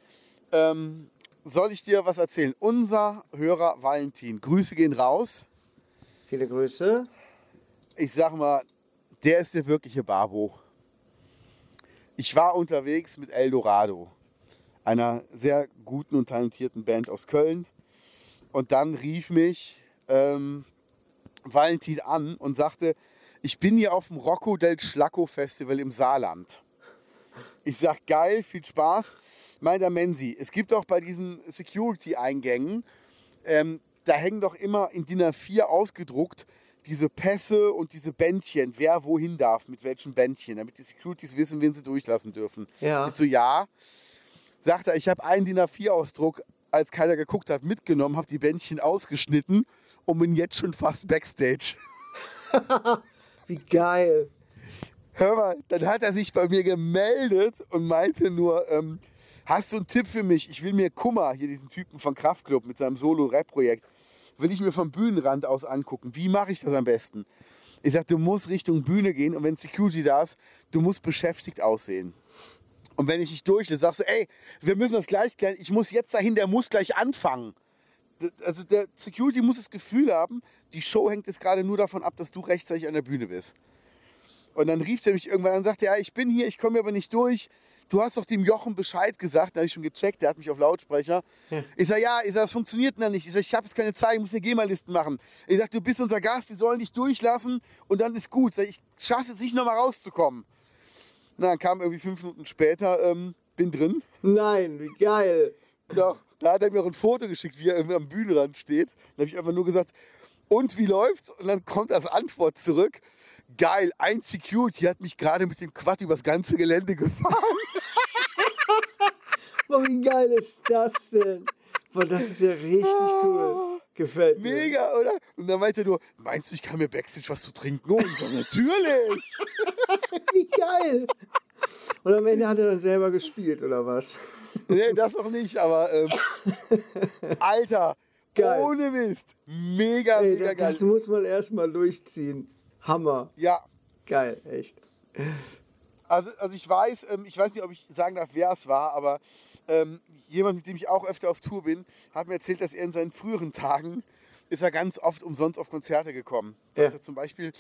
Ähm, soll ich dir was erzählen? Unser Hörer Valentin, Grüße gehen raus. Viele Grüße. Ich sag mal, der ist der wirkliche Babo. Ich war unterwegs mit Eldorado, einer sehr guten und talentierten Band aus Köln. Und dann rief mich ähm, Valentin an und sagte, ich bin hier auf dem Rocco del Schlacco Festival im Saarland. Ich sag, geil, viel Spaß. Meint der Menzi, es gibt auch bei diesen Security-Eingängen, ähm, da hängen doch immer in DIN A4 ausgedruckt diese Pässe und diese Bändchen, wer wohin darf, mit welchen Bändchen, damit die Securities wissen, wen sie durchlassen dürfen. Ja. Ich so, ja. Sagt er, ich habe einen DIN A4-Ausdruck, als keiner geguckt hat, mitgenommen, habe die Bändchen ausgeschnitten und bin jetzt schon fast Backstage. Wie geil. Hör mal, dann hat er sich bei mir gemeldet und meinte nur, ähm, hast du einen Tipp für mich? Ich will mir Kummer, hier diesen Typen von Kraftklub mit seinem Solo-Rap-Projekt, will ich mir vom Bühnenrand aus angucken. Wie mache ich das am besten? Ich sag, du musst Richtung Bühne gehen und wenn Security da ist, du musst beschäftigt aussehen. Und wenn ich dich durchlasse, sagst du, ey, wir müssen das gleich klären, ich muss jetzt dahin, der muss gleich anfangen. Also der Security muss das Gefühl haben, die Show hängt jetzt gerade nur davon ab, dass du rechtzeitig an der Bühne bist. Und dann rief er mich irgendwann an und sagte, ja, ich bin hier, ich komme aber nicht durch. Du hast doch dem Jochen Bescheid gesagt. Da habe ich schon gecheckt, der hat mich auf Lautsprecher. Ich sage, ja, ich sag, das funktioniert noch nicht. Ich sage, ich habe jetzt keine Zeit, ich muss eine GEMA-Listen machen. Ich sage, du bist unser Gast, die sollen dich durchlassen und dann ist gut. Sag, ich schaffe es jetzt nicht nochmal rauszukommen. Na, dann kam irgendwie fünf Minuten später, ähm, bin drin. Nein, wie geil. Doch, da hat er mir auch ein Foto geschickt, wie er irgendwie am Bühnenrand steht. Da habe ich einfach nur gesagt, und wie läuft's? Und dann kommt als Antwort zurück, geil, ein Security hat mich gerade mit dem Quad übers ganze Gelände gefahren. Boah, wie geil ist das denn? Boah, das ist ja richtig cool. Gefällt mir. Mega, oder? Und dann meinte er nur, meinst du, ich kann mir Backstage was zu trinken holen? Ich sag, natürlich. Wie geil. Und am Ende hat er dann selber gespielt, oder was? nee, das noch nicht, aber ähm, Alter, Geil. ohne Mist. Mega, Ey, mega das, geil. das muss man erstmal durchziehen. Hammer. Ja, Geil, echt. Also, also ich weiß, ähm, ich weiß nicht, ob ich sagen darf, wer es war, aber ähm, jemand, mit dem ich auch öfter auf Tour bin, hat mir erzählt, dass er in seinen früheren Tagen ist er ganz oft umsonst auf Konzerte gekommen. Ja. Sagte zum Beispiel,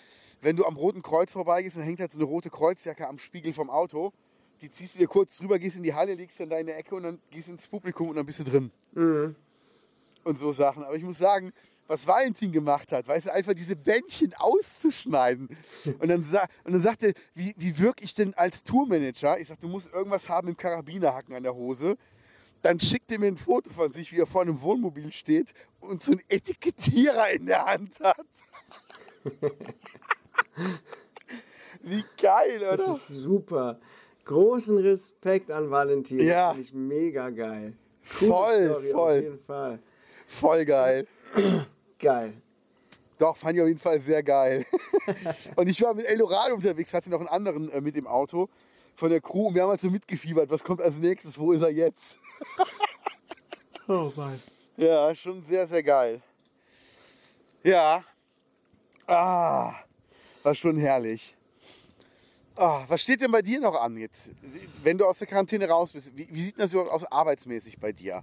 wenn du am Roten Kreuz vorbeigehst, dann hängt halt so eine rote Kreuzjacke am Spiegel vom Auto. Die ziehst du dir kurz drüber, gehst in die Halle, legst sie in deine Ecke und dann gehst ins Publikum und dann bist du drin. Mhm. Und so Sachen. Aber ich muss sagen, was Valentin gemacht hat, weißt du, einfach diese Bändchen auszuschneiden. Und dann, und dann sagte er, wie, wie wirke ich denn als Tourmanager? Ich sag, du musst irgendwas haben im Karabinerhaken an der Hose. Dann schickt er mir ein Foto von sich, wie er vor einem Wohnmobil steht und so einen Etikettierer in der Hand hat. wie geil, oder? Das ist super. Großen Respekt an Valentin. Ja. Das finde ich mega geil. Coole Voll, Story, voll. Auf jeden Fall. Voll geil. Geil. Doch, fand ich auf jeden Fall sehr geil. und ich war mit Eldorado unterwegs, hatte noch einen anderen äh, mit im Auto von der Crew und wir haben halt so mitgefiebert, was kommt als nächstes, wo ist er jetzt? Oh Mann. Ja, schon sehr, sehr geil. Ja. Ah, war schon herrlich. Ah, was steht denn bei dir noch an jetzt, wenn du aus der Quarantäne raus bist? Wie, wie sieht das überhaupt aus arbeitsmäßig bei dir?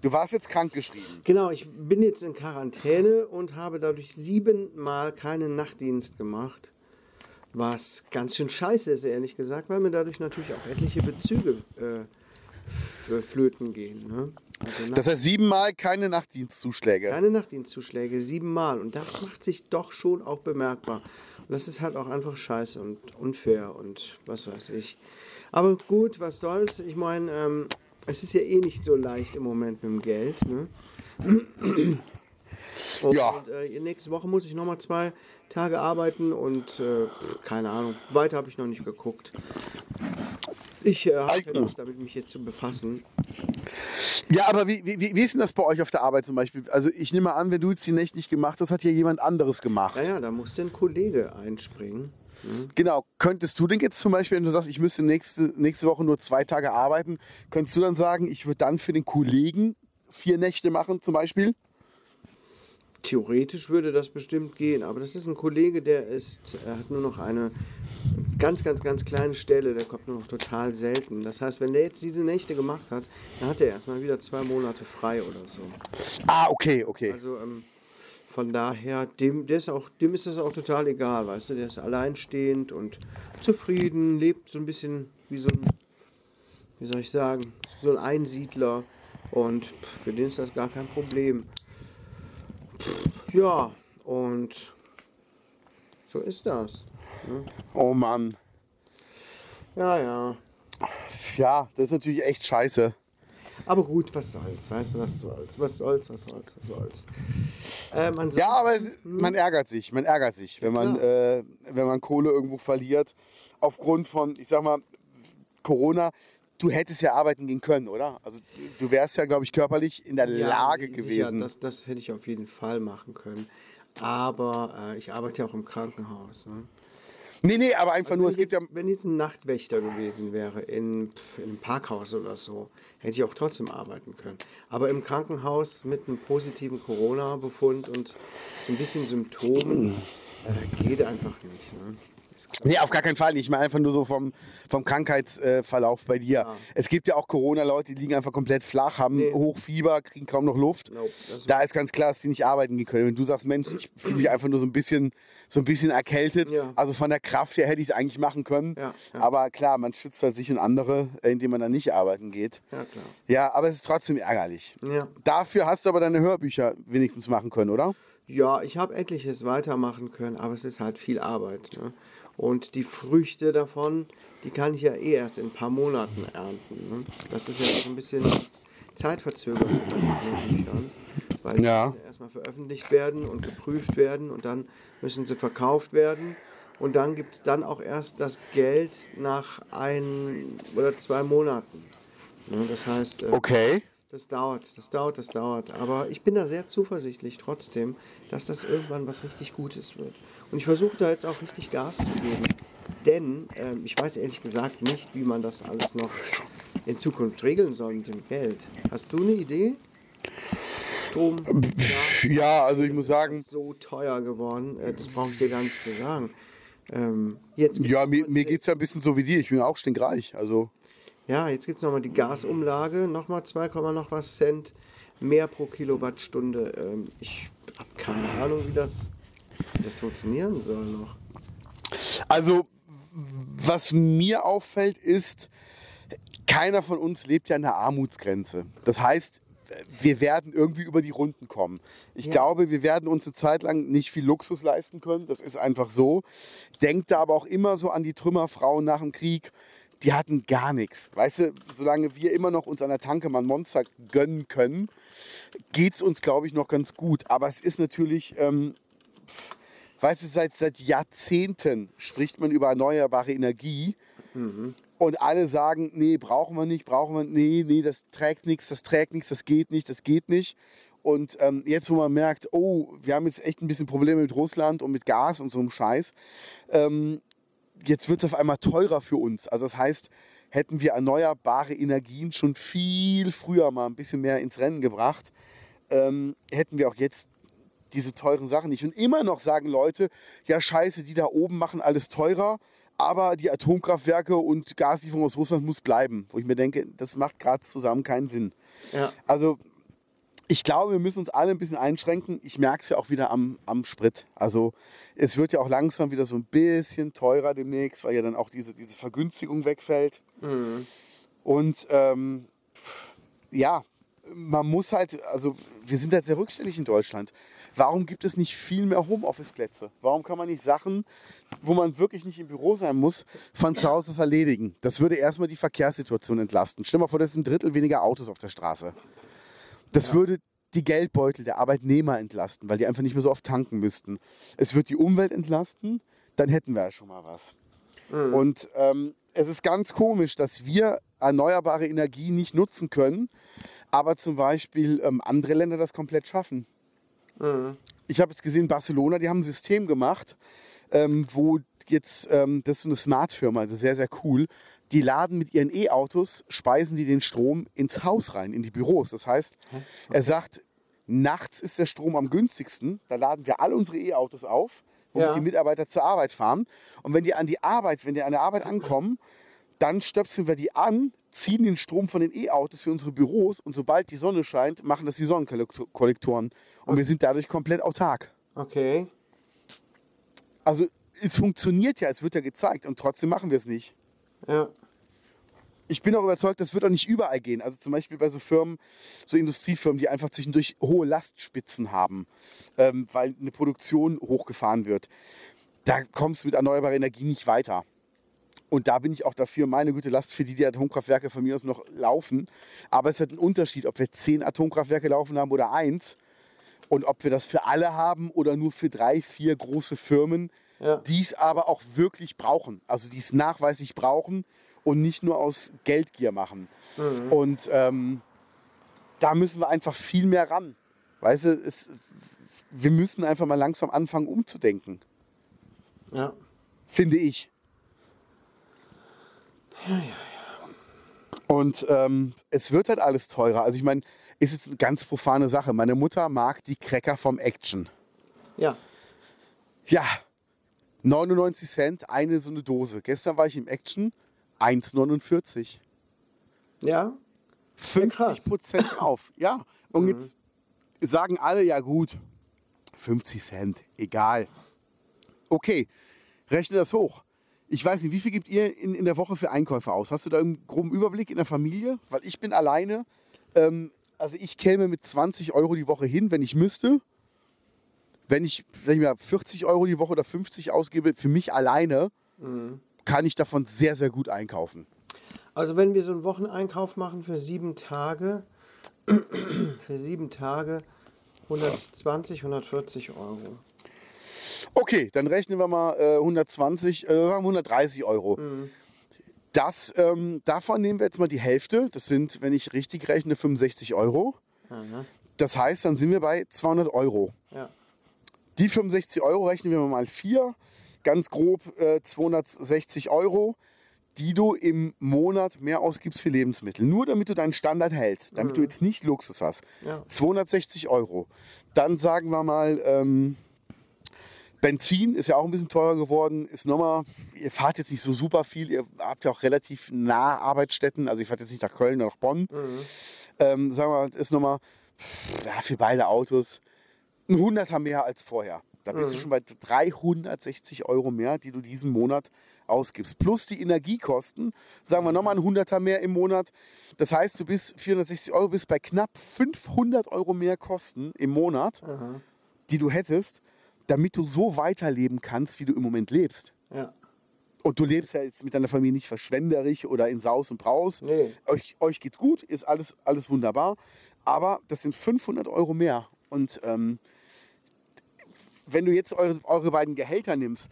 Du warst jetzt krankgeschrieben. Genau, ich bin jetzt in Quarantäne und habe dadurch siebenmal keinen Nachtdienst gemacht. Was ganz schön scheiße ist, ehrlich gesagt, weil mir dadurch natürlich auch etliche Bezüge äh, flöten gehen. Ne? Also Das heißt siebenmal keine Nachtdienstzuschläge. keine Nachtdienstzuschläge, siebenmal. Und das macht sich doch schon auch bemerkbar. Und das ist halt auch einfach scheiße und unfair und was weiß ich. Aber gut, was soll's. Ich meine, ähm, es ist ja eh nicht so leicht im Moment mit dem Geld. Ne? Und, Ja. äh, nächste Woche muss ich nochmal zwei Tage arbeiten und äh, keine Ahnung. Weiter habe ich noch nicht geguckt. Ich äh, habe keine Lust, damit mich jetzt zu befassen. Ja, aber wie, wie, wie ist denn das bei euch auf der Arbeit zum Beispiel? Also ich nehme an, wenn du jetzt die Nächte nicht gemacht hast, hat ja jemand anderes gemacht. Naja, da musste ein Kollege einspringen. Genau. Könntest du denn jetzt zum Beispiel, wenn du sagst, ich müsste nächste, nächste Woche nur zwei Tage arbeiten, könntest du dann sagen, ich würde dann für den Kollegen vier Nächte machen zum Beispiel? Theoretisch würde das bestimmt gehen, aber das ist ein Kollege, der ist, er hat nur noch eine ganz, ganz, ganz kleine Stelle, der kommt nur noch total selten. Das heißt, wenn der jetzt diese Nächte gemacht hat, dann hat er erstmal wieder zwei Monate frei oder so. Ah, okay, okay. Also ähm, von daher, dem, der ist auch, dem ist das auch total egal, weißt du, der ist alleinstehend und zufrieden, lebt so ein bisschen wie so ein, wie soll ich sagen, so ein Einsiedler und pff, für den ist das gar kein Problem. Ja, und so ist das. Ne? Oh Mann. Ja, ja. Ja, das ist natürlich echt scheiße. Aber gut, was soll's, weißt du, was soll's, was soll's, was soll's, was soll's. Ähm, Ja, aber es, man ärgert sich, man ärgert sich, wenn man, äh, wenn man Kohle irgendwo verliert. Aufgrund von, ich sag mal, Corona. Du hättest ja arbeiten gehen können, oder? Also du wärst ja, glaube ich, körperlich in der Ja, Lage gewesen. das, das hätte ich auf jeden Fall machen können. Aber äh, ich arbeite ja auch im Krankenhaus. Ne? nee, nee, aber einfach nur, wenn, es gibt jetzt, ja. wenn jetzt ein Nachtwächter gewesen wäre in, pf, in einem Parkhaus oder so, hätte ich auch trotzdem arbeiten können. Aber im Krankenhaus mit einem positiven Corona-Befund und so ein bisschen Symptomen äh, geht einfach nicht. Ne? Nee, auf gar keinen Fall. Ich meine einfach nur so vom, vom Krankheitsverlauf bei dir. Es gibt ja auch Corona-Leute, die liegen einfach komplett flach, haben Nee. Hochfieber, kriegen kaum noch Luft. Nope, da ist ganz klar, dass die nicht arbeiten können. Wenn du sagst, Mensch, ich fühle mich einfach nur so ein bisschen, so ein bisschen erkältet, Ja. also von der Kraft her hätte ich es eigentlich machen können. Ja, ja. Aber klar, man schützt halt sich und andere, äh, indem man dann nicht arbeiten geht. Ja, klar. Ja, aber es ist trotzdem ärgerlich. Ja. Dafür hast du aber deine Hörbücher wenigstens machen können, oder? Ja, ich habe etliches weitermachen können, aber es ist halt viel Arbeit. Ne? Und die Früchte davon, die kann ich ja eh erst in ein paar Monaten ernten. Ne? Das ist ja so ein bisschen zeitverzögert bei den Büchern, weil Ja. die erstmal veröffentlicht werden und geprüft werden und dann müssen sie verkauft werden. Und dann gibt es dann auch erst das Geld nach ein oder zwei Monaten. Ne? Das heißt, äh, Okay. Das dauert, das dauert, das dauert. Aber ich bin da sehr zuversichtlich trotzdem, dass das irgendwann was richtig Gutes wird. Und ich versuche da jetzt auch richtig Gas zu geben. Denn ähm, ich weiß ehrlich gesagt nicht, wie man das alles noch in Zukunft regeln soll mit dem Geld. Hast du eine Idee? Strom, Gas, Ja, also ich muss ist sagen, jetzt so teuer geworden. Äh, das brauche ich dir gar nicht zu sagen. Ähm, jetzt ja, mir, mir geht es ja ein bisschen so wie dir. Ich bin auch stinkreich. Also, Ja, jetzt gibt es nochmal die Gasumlage, nochmal 2, Komma noch was Cent mehr pro Kilowattstunde. Ähm, ich habe keine Ahnung, wie das, wie das funktionieren soll noch. also was mir auffällt, ist, keiner von uns lebt ja an der Armutsgrenze. Das heißt, wir werden irgendwie über die Runden kommen. Ich Ja. glaube, wir werden uns eine Zeit lang nicht viel Luxus leisten können. Das ist einfach so. Denkt da aber auch immer so an die Trümmerfrauen nach dem Krieg. Die hatten gar nichts. Weißt du, solange wir immer noch uns an der Tanke mal ein Monster gönnen können, geht es uns, glaube ich, noch ganz gut. Aber es ist natürlich, ähm, weißt du, seit, seit Jahrzehnten spricht man über erneuerbare Energie. Und alle sagen, nee, brauchen wir nicht, brauchen wir, nee, nee, das trägt nichts, das trägt nichts, das geht nicht, das geht nicht. Und ähm, jetzt, wo man merkt, oh, wir haben jetzt echt ein bisschen Probleme mit Russland und mit Gas und so einem Scheiß, ähm, jetzt wird es auf einmal teurer für uns. Also das heißt, hätten wir erneuerbare Energien schon viel früher mal ein bisschen mehr ins Rennen gebracht, ähm, hätten wir auch jetzt diese teuren Sachen nicht. Und immer noch sagen Leute, ja scheiße, die da oben machen alles teurer, aber die Atomkraftwerke und Gaslieferung aus Russland muss bleiben. Wo ich mir denke, das macht gerade zusammen keinen Sinn. Ja. Also ich glaube, wir müssen uns alle ein bisschen einschränken. Ich merke es ja auch wieder am, am Sprit. Also es wird ja auch langsam wieder so ein bisschen teurer demnächst, weil ja dann auch diese, diese Vergünstigung wegfällt. Und ähm, ja, man muss halt, also wir sind halt sehr rückständig in Deutschland. Warum gibt es nicht viel mehr Homeoffice-Plätze? Warum kann man nicht Sachen, wo man wirklich nicht im Büro sein muss, von zu Hause aus erledigen? Das würde erstmal die Verkehrssituation entlasten. Stell dir mal vor, das sind ein Drittel weniger Autos auf der Straße. Das würde die Geldbeutel der Arbeitnehmer entlasten, weil die einfach nicht mehr so oft tanken müssten. Es wird die Umwelt entlasten, dann hätten wir ja schon mal was. Und ähm, es ist ganz komisch, dass wir erneuerbare Energie nicht nutzen können, aber zum Beispiel ähm, andere Länder das komplett schaffen. Ich habe jetzt gesehen, Barcelona, die haben ein System gemacht, ähm, wo jetzt, ähm, das ist so eine Smart-Firma, ist sehr, sehr cool. Die laden mit ihren E-Autos, speisen die den Strom ins Haus rein, in die Büros. Das heißt, er sagt, Nachts ist der Strom am günstigsten. Da laden wir alle unsere E-Autos auf, womit Ja. die Mitarbeiter zur Arbeit fahren. Und wenn die an die Arbeit, wenn die an der Arbeit ankommen, dann stöpseln wir die an, ziehen den Strom von den E-Autos für unsere Büros und sobald die Sonne scheint, machen das die Sonnenkollektoren. Und wir sind dadurch komplett autark. Okay. Also es funktioniert ja, es wird ja gezeigt und trotzdem machen wir es nicht. Ja. Ich bin auch überzeugt, das wird auch nicht überall gehen. Also zum Beispiel bei so Firmen, so Industriefirmen, die einfach zwischendurch hohe Lastspitzen haben, ähm, weil eine Produktion hochgefahren wird. Da kommst du mit erneuerbarer Energie nicht weiter. Und da bin ich auch dafür, meine gute Last für die, die Atomkraftwerke von mir aus noch laufen. Aber es hat einen Unterschied, ob wir zehn Atomkraftwerke laufen haben oder eins. Und ob wir das für alle haben oder nur für drei, vier große Firmen, Ja. die es aber auch wirklich brauchen. Also die es nachweislich brauchen und nicht nur aus Geldgier machen. Und ähm, da müssen wir einfach viel mehr ran. Weißt du, es, wir müssen einfach mal langsam anfangen umzudenken, Ja. finde ich. Und ähm, es wird halt alles teurer. Also ich meine, es ist eine ganz profane Sache. Meine Mutter mag die Cracker vom Action. Ja. Ja, 99 Cent, eine so eine Dose. Gestern war ich im Action, 1,49. Ja. 50 Prozent auf. Ja, und jetzt sagen alle, ja gut, 50 Cent, egal. Okay, rechne das hoch. Ich weiß nicht, wie viel gibt ihr in, in der Woche für Einkäufe aus? Hast du da einen groben Überblick in der Familie? Weil ich bin alleine. Ähm, also ich käme mit 20 Euro die Woche hin, wenn ich müsste. Wenn ich, wenn ich mir 40 Euro die Woche oder 50 ausgebe, für mich alleine, kann ich davon sehr, sehr gut einkaufen. Also wenn wir so einen Wocheneinkauf machen für sieben Tage, für sieben Tage 120, 140 Euro. Okay, dann rechnen wir mal äh, 120, äh, sagen wir 130 Euro. Das, ähm, davon nehmen wir jetzt mal die Hälfte. Das sind, wenn ich richtig rechne, 65 Euro. Aha. Das heißt, dann sind wir bei 200 Euro. Ja. Die 65 Euro rechnen wir mal 4. Ganz grob äh, 260 Euro, die du im Monat mehr ausgibst für Lebensmittel. Nur damit du deinen Standard hältst, damit du jetzt nicht Luxus hast. Ja. 260 Euro. Dann sagen wir mal, ähm, Benzin ist ja auch ein bisschen teurer geworden. Ist nochmal, ihr fahrt jetzt nicht so super viel, ihr habt ja auch relativ nah Arbeitsstätten. Also ich fahre jetzt nicht nach Köln oder nach Bonn. Ähm, sagen wir mal, ist nochmal ja, für beide Autos ein Hunderter mehr als vorher. Da bist du schon bei 360 Euro mehr, die du diesen Monat ausgibst. Plus die Energiekosten, sagen wir nochmal ein Hunderter mehr im Monat. Das heißt, du bist 460 Euro, bist bei knapp 500 Euro mehr Kosten im Monat, Aha. die du hättest, damit du so weiterleben kannst, wie du im Moment lebst. Ja. Und du lebst ja jetzt mit deiner Familie nicht verschwenderisch oder in Saus und Braus. Nee. Euch, euch geht's gut, ist alles, alles wunderbar. Aber das sind 500 Euro mehr. Und ähm, wenn du jetzt eure, eure beiden Gehälter nimmst,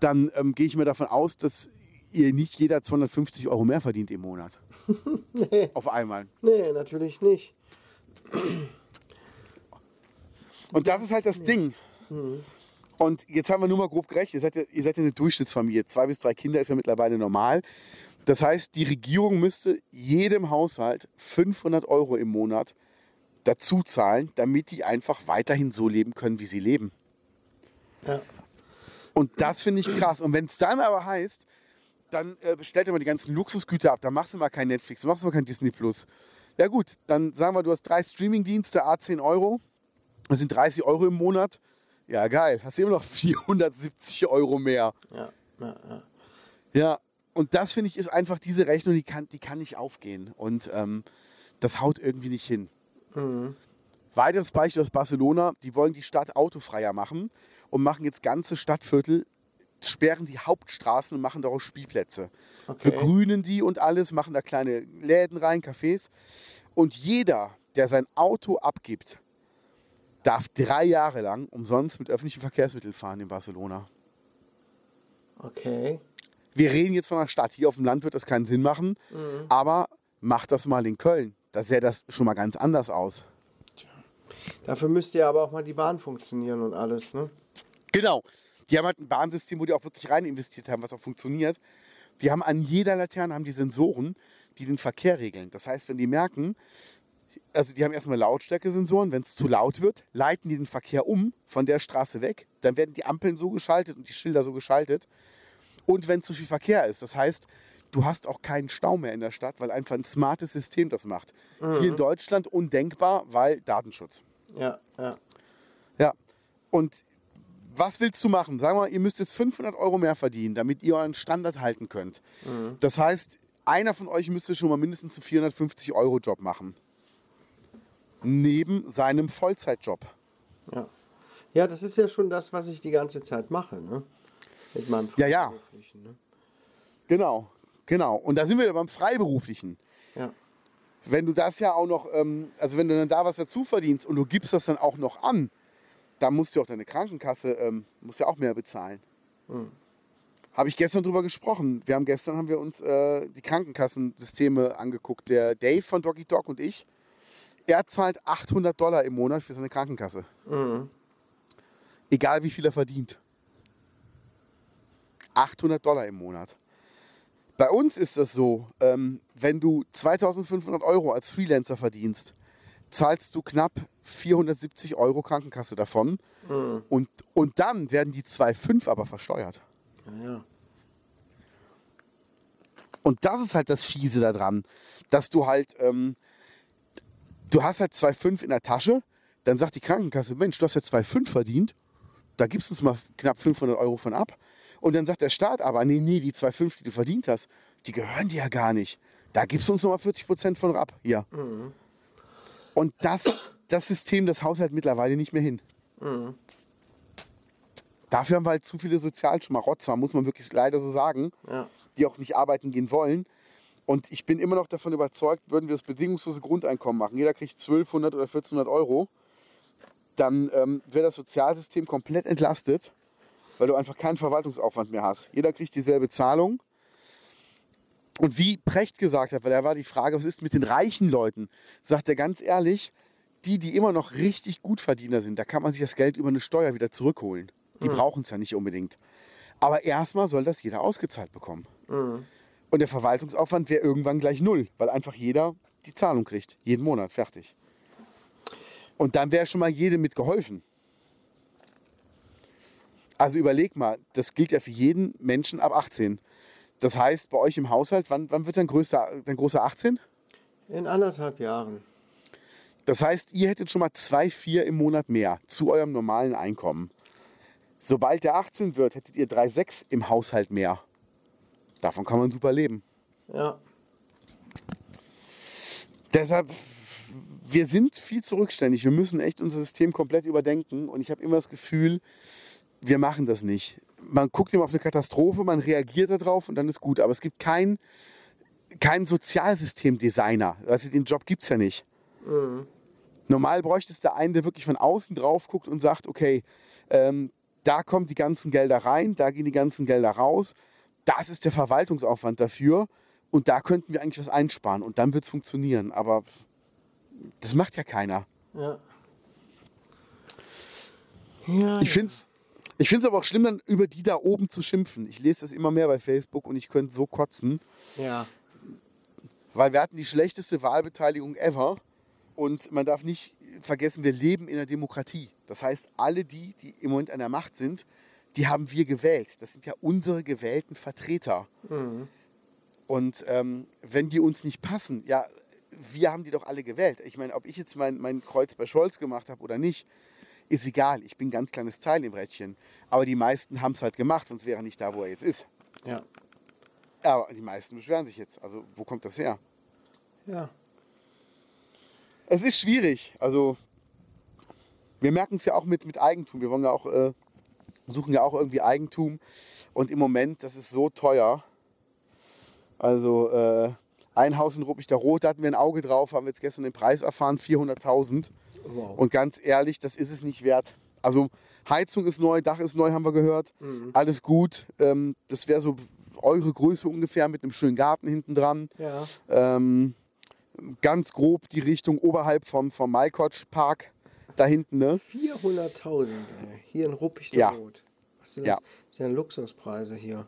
dann ähm, gehe ich mir davon aus, dass ihr nicht jeder 250 Euro mehr verdient im Monat. Nee. Auf einmal. Nee, natürlich nicht. Und das ist halt das Ding. Und jetzt haben wir nur mal grob gerechnet. Ihr seid, ja, ihr seid ja eine Durchschnittsfamilie. Zwei bis drei Kinder ist ja mittlerweile normal. Das heißt, die Regierung müsste jedem Haushalt 500 Euro im Monat dazu zahlen, damit die einfach weiterhin so leben können, wie sie leben. Ja. Und das finde ich krass. Und wenn es dann aber heißt, dann äh, bestellt mal die ganzen Luxusgüter ab, dann machst du mal kein Netflix, dann machst du mal kein Disney Plus. Ja gut, dann sagen wir, du hast drei Streamingdienste, A10 Euro. Das sind 30 Euro im Monat. Ja, geil. Hast du immer noch 470 Euro mehr. Ja. Ja. Ja. Ja, und das finde ich ist einfach diese Rechnung, die kann, die kann nicht aufgehen. Und ähm, das haut irgendwie nicht hin. Mhm. Weiteres Beispiel aus Barcelona, die wollen die Stadt autofreier machen und machen jetzt ganze Stadtviertel, sperren die Hauptstraßen und machen daraus Spielplätze. Okay. Begrünen die und alles, machen da kleine Läden rein, Cafés. Und jeder, der sein Auto abgibt, darf drei Jahre lang umsonst mit öffentlichen Verkehrsmitteln fahren in Barcelona. Okay. Wir reden jetzt von einer Stadt. Hier auf dem Land wird das keinen Sinn machen. Aber macht das mal in Köln. Da sähe das schon mal ganz anders aus. Dafür müsste ja aber auch mal die Bahn funktionieren und alles, ne? Genau. Die haben halt ein Bahnsystem, wo die auch wirklich rein investiert haben, was auch funktioniert. Die haben an jeder Laterne haben die Sensoren, die den Verkehr regeln. Das heißt, wenn die merken, also die haben erstmal Lautstärkesensoren. Wenn es zu laut wird, leiten die den Verkehr um von der Straße weg. Dann werden die Ampeln so geschaltet und die Schilder so geschaltet. Und wenn zu viel Verkehr ist, das heißt, du hast auch keinen Stau mehr in der Stadt, weil einfach ein smartes System das macht. Hier in Deutschland undenkbar, weil Datenschutz. Ja, ja. Ja. Und was willst du machen? Sagen wir mal, ihr müsst jetzt 500 Euro mehr verdienen, damit ihr euren Standard halten könnt. Das heißt, einer von euch müsste schon mal mindestens einen 450 Euro Job machen. Neben seinem Vollzeitjob. Ja. Ja, das ist ja schon das, was ich die ganze Zeit mache, ne? Mit meinem Ja, ja. Freiberuflichen, Ne? Genau, genau. Und da sind wir beim Freiberuflichen. Ja. Wenn du das ja auch noch, ähm, also wenn du dann da was dazu verdienst und du gibst das dann auch noch an, dann musst du auch deine Krankenkasse, ähm, musst ja auch mehr bezahlen. Habe ich gestern drüber gesprochen. Wir haben gestern haben wir uns äh, die Krankenkassensysteme angeguckt. Der Dave von Doggy Dog und ich, er zahlt 800 Dollar im Monat für seine Krankenkasse. Egal wie viel er verdient. 800 Dollar im Monat. Bei uns ist das so, ähm, wenn du 2500 Euro als Freelancer verdienst, zahlst du knapp 470 Euro Krankenkasse davon. Und, und dann werden die 2,5 aber versteuert. Ja, ja. Und das ist halt das Fiese daran, dass du halt, ähm, du hast halt 2,5 in der Tasche, dann sagt die Krankenkasse, Mensch, du hast ja 2,5 verdient, da gibst du uns mal knapp 500 Euro von ab. Und dann sagt der Staat aber, nee, nee, die 2,5, die du verdient hast, die gehören dir ja gar nicht. Da gibst du uns nochmal 40 Prozent von ab. Hier. Und das, das System, das haut halt mittlerweile nicht mehr hin. Dafür haben wir halt zu viele Sozialschmarotzer, muss man wirklich leider so sagen, Ja. die auch nicht arbeiten gehen wollen. Und ich bin immer noch davon überzeugt, würden wir das bedingungslose Grundeinkommen machen, jeder kriegt 1200 oder 1400 Euro, dann ähm, wäre das Sozialsystem komplett entlastet, weil du einfach keinen Verwaltungsaufwand mehr hast. Jeder kriegt dieselbe Zahlung. Und wie Precht gesagt hat, weil da war die Frage, was ist mit den reichen Leuten, sagt er ganz ehrlich, die, die immer noch richtig Gutverdiener sind, da kann man sich das Geld über eine Steuer wieder zurückholen. Die brauchen es ja nicht unbedingt. Aber erstmal soll das jeder ausgezahlt bekommen. Und der Verwaltungsaufwand wäre irgendwann gleich null, weil einfach jeder die Zahlung kriegt. Jeden Monat, fertig. Und dann wäre schon mal jedem mitgeholfen. Also überleg mal, das gilt ja für jeden Menschen ab 18. Das heißt, bei euch im Haushalt, wann, wann wird dein, größter, dein großer 18? In anderthalb Jahren. Das heißt, ihr hättet schon mal 2,4 im Monat mehr zu eurem normalen Einkommen. Sobald der 18 wird, hättet ihr 3,6 im Haushalt mehr. Davon kann man super leben. Ja. Deshalb, wir sind viel zurückständig. Wir müssen echt unser System komplett überdenken. Und ich habe immer das Gefühl, wir machen das nicht. Man guckt immer auf eine Katastrophe, man reagiert darauf und dann ist gut. Aber es gibt keinen kein Sozialsystemdesigner. Also den Job gibt es ja nicht. Normal bräuchte es da einen, der wirklich von außen drauf guckt und sagt, okay, ähm, da kommen die ganzen Gelder rein, da gehen die ganzen Gelder raus. Das ist der Verwaltungsaufwand dafür. Und da könnten wir eigentlich was einsparen. Und dann wird es funktionieren. Aber das macht ja keiner. Ja. Ja, Ich finde es ich find's aber auch schlimm, dann über die da oben zu schimpfen. Ich lese das immer mehr bei Facebook und ich könnte so kotzen. ja. Weil wir hatten die schlechteste Wahlbeteiligung ever. Und man darf nicht vergessen, wir leben in einer Demokratie. Das heißt, alle die, die im Moment an der Macht sind, die haben wir gewählt. Das sind ja unsere gewählten Vertreter. Und ähm, wenn die uns nicht passen, ja, wir haben die doch alle gewählt. Ich meine, ob ich jetzt mein, mein Kreuz bei Scholz gemacht habe oder nicht, ist egal. Ich bin ein ganz kleines Teil im Rädchen. Aber die meisten haben es halt gemacht, sonst wäre er nicht da, wo er jetzt ist. Ja. Aber die meisten beschweren sich jetzt. Also, wo kommt das her? Ja. Es ist schwierig. Also, wir merken es ja auch mit, mit Eigentum. Wir wollen ja auch, äh, suchen ja auch irgendwie Eigentum. Und im Moment, das ist so teuer. Also, äh, ein Haus in Ruppichter Rot, da hatten wir ein Auge drauf, haben wir jetzt gestern den Preis erfahren, 400.000. Wow. Und ganz ehrlich, das ist es nicht wert. Also, Heizung ist neu, Dach ist neu, haben wir gehört. Alles gut. Ähm, das wäre so eure Größe ungefähr mit einem schönen Garten hinten dran. ja. Ähm, ganz grob die Richtung oberhalb vom, vom Maikotsch Park da hinten, ne? 400.000, ey. Hier in Ruppichter Ja. Rot. Was sind Ja. das? Das sind Luxuspreise hier.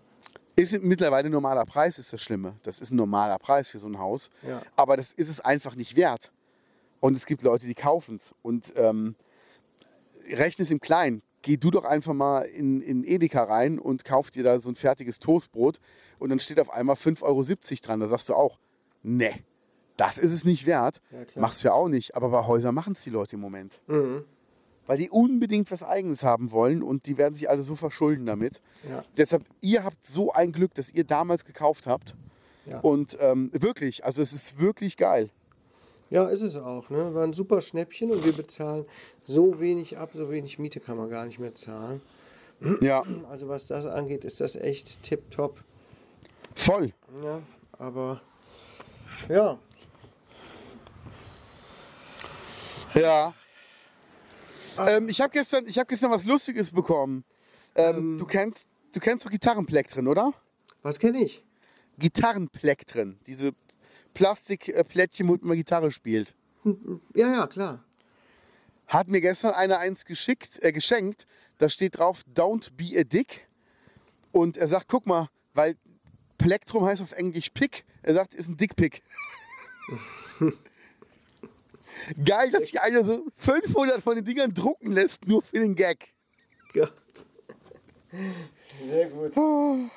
Ist mittlerweile ein normaler Preis, ist das Schlimme. Das ist ein normaler Preis für so ein Haus. Ja. Aber das ist es einfach nicht wert. Und es gibt Leute, die kaufen es. Und ähm, rechne es im Kleinen. Geh du doch einfach mal in, in Edeka rein und kauf dir da so ein fertiges Toastbrot und dann steht auf einmal 5,70 Euro dran. Da sagst du auch, ne, das ist es nicht wert. Ja. Machst du ja auch nicht. Aber bei Häusern machen es die Leute im Moment. Mhm. Weil die unbedingt was Eigenes haben wollen und die werden sich alle so verschulden damit. Ja. Deshalb, ihr habt so ein Glück, dass ihr damals gekauft habt. Ja. Und ähm, wirklich, also es ist wirklich geil. Ja, ist es auch. Ne? War ein super Schnäppchen und wir bezahlen so wenig ab, so wenig Miete kann man gar nicht mehr zahlen. Ja, Also was das angeht, ist das echt tipptopp. voll. Ja, aber ja, Ja. Ähm, ich habe gestern, ich hab gestern was Lustiges bekommen. Ähm, du kennst, du kennst doch Gitarrenplektren, oder? was kenne ich? Gitarrenplektren, diese Plastikplättchen, womit man Gitarre spielt. Ja, ja, klar. Hat mir gestern einer eins geschickt, äh, geschenkt. Da steht drauf, don't be a dick. Und er sagt, guck mal, weil Plektrum heißt auf Englisch Pick. Er sagt, ist ein Dickpick. Geil, dass sich einer so 500 von den Dingern drucken lässt, nur für den Gag. Gott. Sehr gut.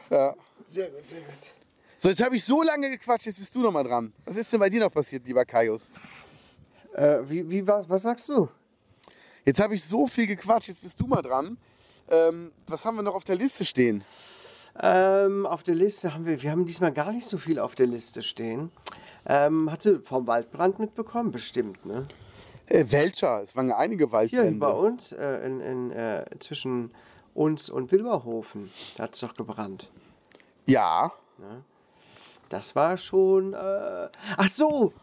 Ja. Sehr gut, sehr gut. So, jetzt habe ich so lange gequatscht, jetzt bist du noch mal dran. Was ist denn bei dir noch passiert, lieber Kaius? Äh, wie, wie, was, was sagst du? Jetzt habe ich so viel gequatscht, jetzt bist du mal dran. Ähm, was haben wir noch auf der Liste stehen? Ähm, auf der Liste haben wir, wir haben diesmal gar nicht so viel auf der Liste stehen. Ähm, hat sie vom Waldbrand mitbekommen? Bestimmt, ne? Äh, welcher? Es waren ja einige Hier Waldbrände. bei uns, äh, in, in, äh, zwischen uns und Wilberhofen, da hat es doch gebrannt. Ja. Das war schon. Äh Ach so!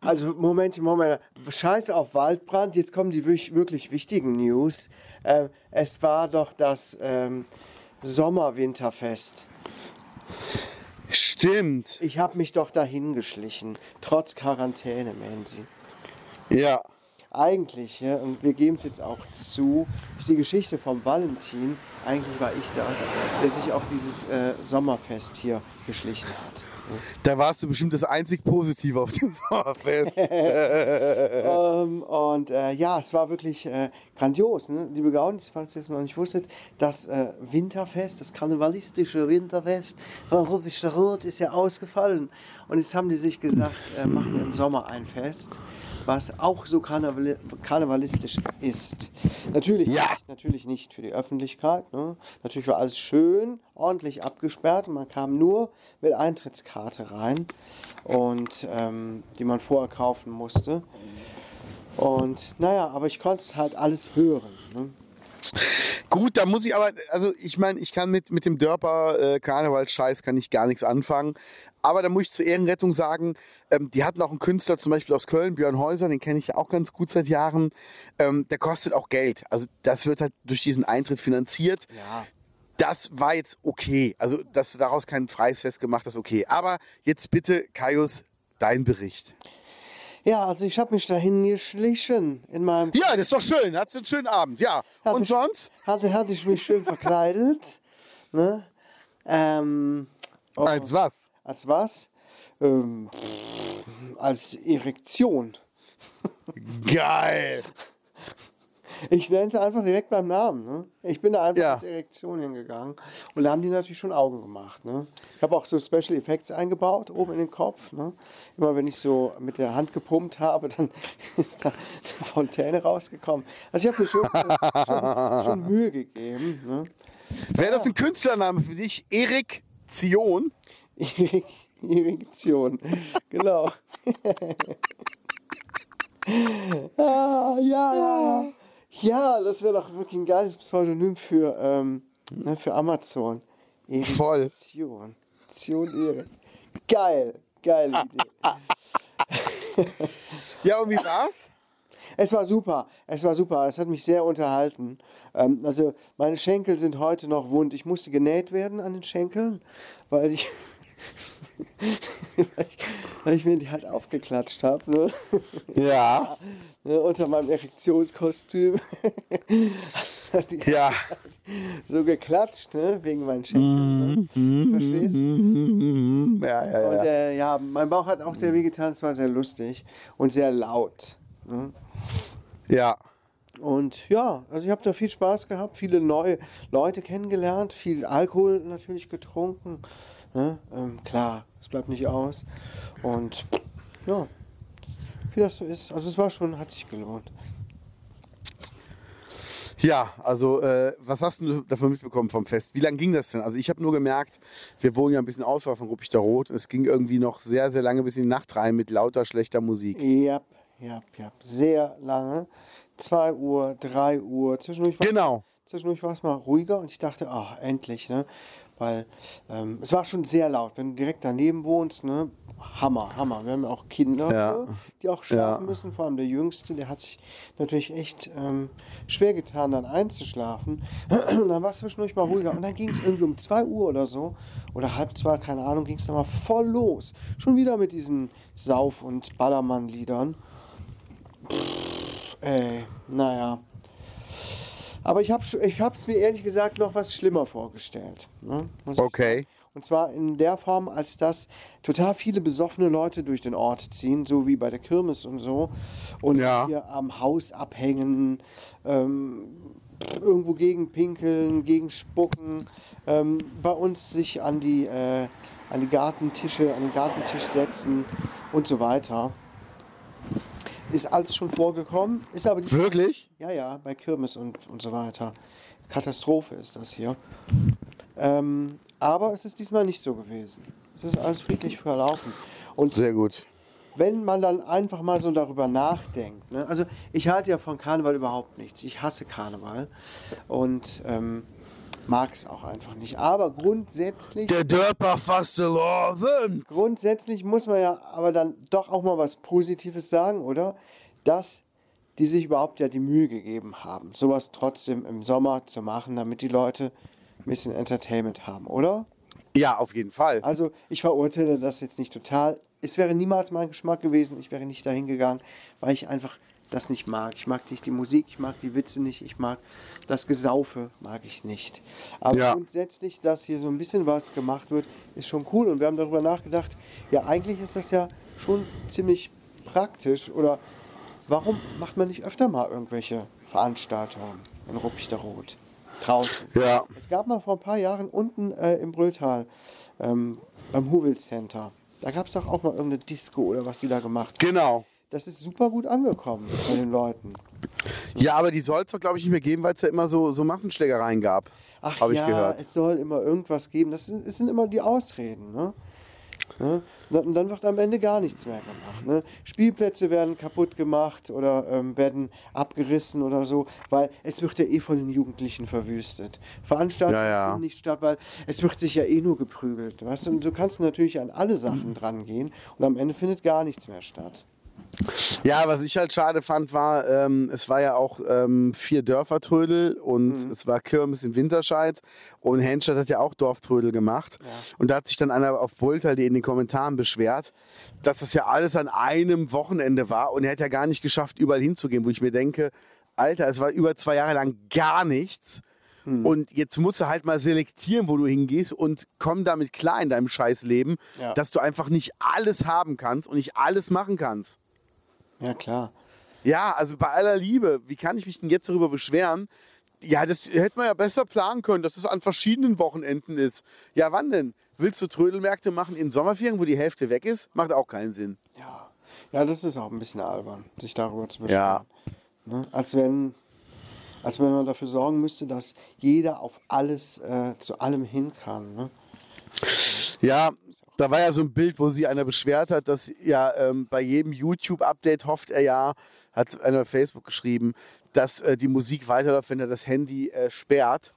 Also, Moment, Moment. Scheiß auf Waldbrand. Jetzt kommen die wirklich, wirklich wichtigen News. Ähm, es war doch das ähm, Sommerwinterfest. Stimmt. Ich habe mich doch dahin geschlichen. Trotz Quarantäne, Mansi. Ja. Eigentlich, ja, und wir geben es jetzt auch zu, ist die Geschichte vom Valentin. Eigentlich war ich das, der sich auf dieses äh, Sommerfest hier geschlichen hat. Da warst du bestimmt das einzig Positive auf dem Sommerfest. Ähm, und äh, ja, es war wirklich äh, grandios. Ne? Liebe Gaunis, falls ihr es noch nicht wusstet, das äh, Winterfest, das karnevalistische Winterfest von Ruppisch der Rot ist ja ausgefallen. Und jetzt haben die sich gesagt, äh, machen wir im Sommer ein Fest, was auch so karneval karnevalistisch ist. Natürlich, Ja. nicht, natürlich nicht für die Öffentlichkeit. Ne? Natürlich war alles schön, ordentlich abgesperrt man kam nur mit Eintrittskarte rein und ähm, die man vorher kaufen musste. Und naja, aber ich konnte es halt alles hören. Ne? Gut, da muss ich aber, also ich meine, ich kann mit, mit dem Dörper äh, Karneval-Scheiß kann ich gar nichts anfangen. Aber da muss ich zur Ehrenrettung sagen, ähm, die hatten auch einen Künstler zum Beispiel aus Köln, Björn Häuser, den kenne ich ja auch ganz gut seit Jahren. Ähm, der kostet auch Geld. Also das wird halt durch diesen Eintritt finanziert. Ja. Das war jetzt okay. Also, dass du daraus kein freies Fest gemacht hast, okay. Aber jetzt bitte, Kaius, dein Bericht. Ja, also ich habe mich dahin geschlichen in meinem. Ja, das ist doch schön. Hattest du einen schönen Abend, ja. Hatte Und ich- sonst? Hatte, hatte ich mich schön verkleidet. Ne? Ähm, oh, Als was? als was? Ähm, als Erektion. Geil. Ich nenne es einfach direkt beim Namen. Ne? Ich bin da einfach Ja. als Erektion hingegangen. Und da haben die natürlich schon Augen gemacht. Ne? Ich habe auch so Special Effects eingebaut, oben in den Kopf. Ne? Immer wenn ich so mit der Hand gepumpt habe, dann ist da eine Fontäne rausgekommen. Also ich habe mir schon, schon, schon Mühe gegeben. Ne? Wäre das ein Künstlername für dich? Erik Zion? Erek- Erektion. Genau. ah, ja, ja, ja. Ja, das wäre doch wirklich ein geiles Pseudonym für, ähm, ne, für Amazon. Voll. Erektion. Zion Erik. Geil. Geile Idee. Ja, und wie war's? Es war super, es war super, es hat mich sehr unterhalten. Ähm, also meine Schenkel sind heute noch wund. Ich musste genäht werden an den Schenkeln, weil ich, weil ich, weil ich mir die halt aufgeklatscht habe, ne? Ja. ne? unter meinem Erektionskostüm. Das hat die ganze Ja. Zeit so geklatscht, ne? Wegen meinen Schenkeln. Ne? Du verstehst? Ja, ja, Und ja. äh, ja, mein Bauch hat auch sehr wehgetan. Es war sehr lustig und sehr laut. Ne? Ja. Und ja, also ich habe da viel Spaß gehabt, viele neue Leute kennengelernt, viel Alkohol natürlich getrunken. Ne? Ähm, klar, es bleibt nicht aus. Und ja, wie das so ist. Also es war schon, hat sich gelohnt. Ja, also äh, was hast du davon mitbekommen vom Fest? Wie lange ging das denn? Also ich habe nur gemerkt, wir wohnen ja ein bisschen außerhalb von Ruppichter Rot. Es ging irgendwie noch sehr, sehr lange bis in die Nacht rein mit lauter schlechter Musik. Ja, ja, ja. Sehr lange. 2 Uhr, 3 Uhr. Zwischendurch war, Genau. zwischendurch war es mal ruhiger und ich dachte, ach, endlich, ne? Weil ähm, es war schon sehr laut. Wenn du direkt daneben wohnst, ne? Hammer, Hammer. Wir haben ja auch Kinder, Ja. ne, die auch schlafen Ja. müssen. Vor allem der Jüngste, der hat sich natürlich echt ähm, schwer getan, dann einzuschlafen. Und dann war es zwischendurch mal ruhiger. Und dann ging es irgendwie um 2 Uhr oder so, oder halb zwei, keine Ahnung, ging es dann mal voll los. Schon wieder mit diesen Sauf- und Ballermann-Liedern. Ey, naja. Aber ich habe es mir ehrlich gesagt noch was schlimmer vorgestellt. Ne? Okay. Und zwar in der Form, als dass total viele besoffene Leute durch den Ort ziehen, so wie bei der Kirmes und so. Und Ja. hier am Haus abhängen, ähm, irgendwo gegen pinkeln, gegen spucken, ähm, bei uns sich an die, äh, an die Gartentische, an den Gartentisch setzen und so weiter. Ist alles schon vorgekommen, ist aber diesmal Wirklich? ja, ja, bei Kirmes und, und so weiter. Katastrophe ist das hier. Ähm, aber es ist diesmal nicht so gewesen. Es ist alles friedlich verlaufen. Und Sehr gut. wenn man dann einfach mal so darüber nachdenkt, ne? also ich halte ja von Karneval überhaupt nichts. Ich hasse Karneval und ähm, mag es auch einfach nicht. Aber grundsätzlich, Der Dörper Fastelovend. grundsätzlich muss man ja aber dann doch auch mal was Positives sagen, oder? Dass die sich überhaupt ja die Mühe gegeben haben, sowas trotzdem im Sommer zu machen, damit die Leute ein bisschen Entertainment haben, oder? Ja, auf jeden Fall. Also ich verurteile das jetzt nicht total. Es wäre niemals mein Geschmack gewesen. Ich wäre nicht dahin gegangen, weil ich einfach das nicht mag. Ich mag nicht die Musik, ich mag die Witze nicht, ich mag das Gesaufe, mag ich nicht. Aber Ja. grundsätzlich, dass hier so ein bisschen was gemacht wird, ist schon cool. Und wir haben darüber nachgedacht, ja eigentlich ist das ja schon ziemlich praktisch. Oder warum macht man nicht öfter mal irgendwelche Veranstaltungen in Ruppichterrot? Draußen. Ja. Es gab mal vor ein paar Jahren unten äh, im Brötal ähm, beim Huvel Center. Da gab es doch auch mal irgendeine Disco oder was die da gemacht haben. Genau. Das ist super gut angekommen bei den Leuten. Ja, aber die soll es doch, glaube ich, nicht mehr geben, weil es ja immer so, so Massenschlägereien gab. Ach Habe ich ja, gehört. es soll immer irgendwas geben. Das sind, das sind immer die Ausreden. Ne? Ne? Und dann wird am Ende gar nichts mehr gemacht. Ne? Spielplätze werden kaputt gemacht oder ähm, werden abgerissen oder so, weil es wird ja eh von den Jugendlichen verwüstet. Veranstaltungen Ja, ja. finden nicht statt, weil es wird sich ja eh nur geprügelt. Weißt du? Und so kannst du natürlich an alle Sachen dran gehen und am Ende findet gar nichts mehr statt. Ja, was ich halt schade fand, war, ähm, es war ja auch ähm, vier Dörfertrödel und es war Kirmes in Winterscheid und Henschert hat ja auch Dorftrödel gemacht. Und da hat sich dann einer auf Bultal in den Kommentaren beschwert, dass das ja alles an einem Wochenende war und er hat ja gar nicht geschafft, überall hinzugehen, wo ich mir denke, Alter, es war über zwei Jahre lang gar nichts. Und jetzt musst du halt mal selektieren, wo du hingehst und komm damit klar in deinem Scheißleben, Ja. dass du einfach nicht alles haben kannst und nicht alles machen kannst. Ja, klar. Ja, also bei aller Liebe, wie kann ich mich denn jetzt darüber beschweren? Ja, das hätte man ja besser planen können, dass es an verschiedenen Wochenenden ist. Ja, wann denn? Willst du Trödelmärkte machen in Sommerferien, wo die Hälfte weg ist? Macht auch keinen Sinn. Ja. ja, das ist auch ein bisschen albern, sich darüber zu Ja. beschweren. Ne? Als, wenn, als wenn man dafür sorgen müsste, dass jeder auf alles, äh, zu allem hin kann. Ne? Ja, da war ja so ein Bild, wo sich einer beschwert hat, dass ja ähm, bei jedem YouTube-Update hofft er ja, hat einer auf Facebook geschrieben, dass äh, die Musik weiterläuft, wenn er das Handy äh, sperrt.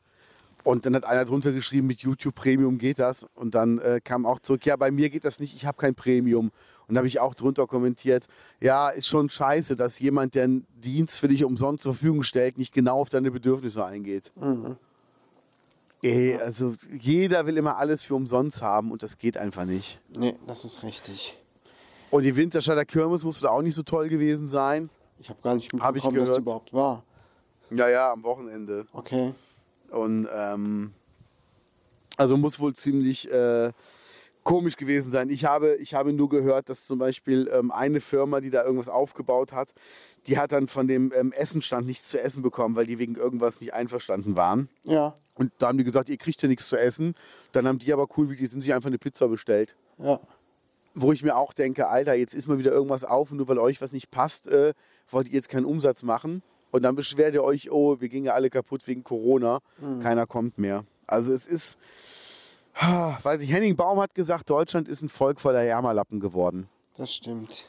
Und dann hat einer drunter geschrieben, mit YouTube Premium geht das. Und dann äh, kam auch zurück, ja, bei mir geht das nicht, ich habe kein Premium. Und habe ich auch drunter kommentiert, ja, ist schon scheiße, dass jemand, der einen Dienst für dich umsonst zur Verfügung stellt, nicht genau auf deine Bedürfnisse eingeht. Ey, also jeder will immer alles für umsonst haben und das geht einfach nicht. Nee, das ist richtig. Und die Winterstadter Kirmes musste da auch nicht so toll gewesen sein. Ich habe gar nicht Hab ich mitbekommen, dass die gehört. überhaupt war. Ja, ja, am Wochenende. Okay. Und ähm, also muss wohl ziemlich äh, komisch gewesen sein. Ich habe, ich habe nur gehört, dass zum Beispiel ähm, eine Firma, die da irgendwas aufgebaut hat, die hat dann von dem ähm, Essenstand nichts zu essen bekommen, weil die wegen irgendwas nicht einverstanden waren. Ja, Und da haben die gesagt, ihr kriegt ja nichts zu essen. Dann haben die aber cool, wie die sind, sich einfach eine Pizza bestellt. ja. Wo ich mir auch denke, Alter, jetzt ist mal wieder irgendwas auf und nur weil euch was nicht passt, äh, wollt ihr jetzt keinen Umsatz machen. Und dann beschwert ihr euch, oh, wir gingen ja alle kaputt wegen Corona. Keiner kommt mehr. Also es ist, ah, weiß ich, Henning Baum hat gesagt, Deutschland ist ein Volk voller Jammerlappen geworden. Das stimmt.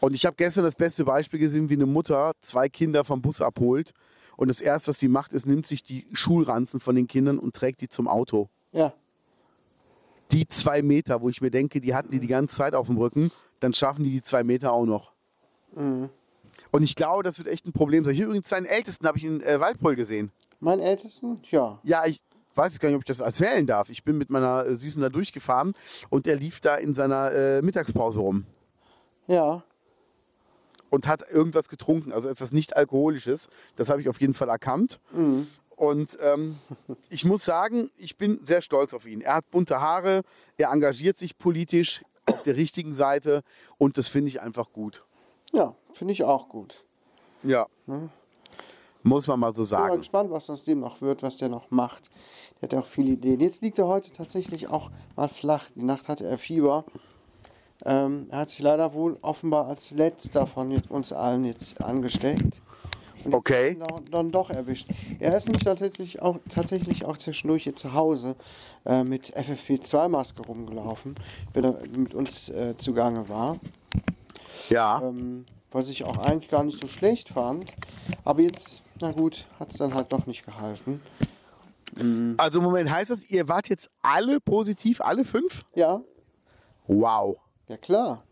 Und ich habe gestern das beste Beispiel gesehen, wie eine Mutter zwei Kinder vom Bus abholt. Und das Erste, was sie macht, ist, nimmt sich die Schulranzen von den Kindern und trägt die zum Auto. Ja, Die zwei Meter, wo ich mir denke, die hatten die die ganze Zeit auf dem Rücken, dann schaffen die die zwei Meter auch noch. Und ich glaube, das wird echt ein Problem sein. Ich übrigens seinen Ältesten habe ich in äh, Waldpool gesehen. mein Ältesten, ja. Ja, ich weiß gar nicht, ob ich das erzählen darf. Ich bin mit meiner äh, Süßen da durchgefahren und der lief da in seiner äh, Mittagspause rum Ja, und hat irgendwas getrunken, also etwas nicht Alkoholisches. Das habe ich auf jeden Fall erkannt. Und ähm, ich muss sagen, ich bin sehr stolz auf ihn. Er hat bunte Haare, er engagiert sich politisch auf der richtigen Seite und das finde ich einfach gut. ja, finde ich auch gut. Ja. Muss man mal so Ich bin mal sagen. gespannt, was aus dem noch wird, was der noch macht. Der hat ja auch viele Ideen. Jetzt liegt er heute tatsächlich auch mal flach. Die Nacht hatte er Fieber. Ähm, er hat sich leider wohl offenbar als letzter von uns allen jetzt angesteckt. Und Okay. Dann, dann doch erwischt. Er ist nämlich tatsächlich auch, tatsächlich auch zwischendurch hier zu Hause äh, mit FFP2-Maske rumgelaufen, wenn er mit uns äh, zugange war. Ja. Ähm, was ich auch eigentlich gar nicht so schlecht fand. Aber jetzt, na gut, hat es dann halt doch nicht gehalten. Also Moment, heißt das, ihr wart jetzt alle positiv, alle fünf? Ja, Wow. Ja klar.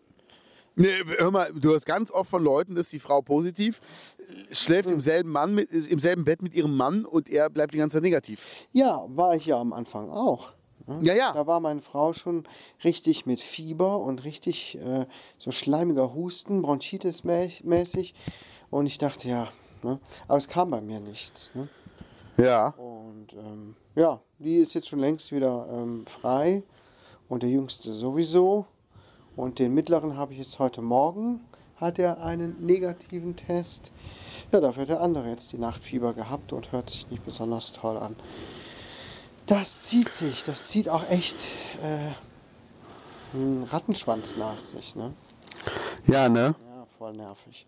Nee, hör mal, du hörst ganz oft von Leuten, dass die Frau positiv schläft im selben, Mann mit, im selben Bett mit ihrem Mann und er bleibt die ganze Zeit negativ. Ja, war ich ja am Anfang auch. ne? Ja, ja. Da war meine Frau schon richtig mit Fieber und richtig äh, so schleimiger Husten, Bronchitis mä- mäßig. Und ich dachte, ja, ne? aber es kam bei mir nichts. Ne? Ja. Und ähm, ja, die ist jetzt schon längst wieder ähm, frei. Und der Jüngste sowieso. Und den Mittleren habe ich jetzt heute Morgen, hat er einen negativen Test. Ja, dafür hat der andere jetzt die Nachtfieber gehabt und hört sich nicht besonders toll an. Das zieht sich, das zieht auch echt äh, einen Rattenschwanz nach sich. Ne? Ja, ne? Ja, voll nervig.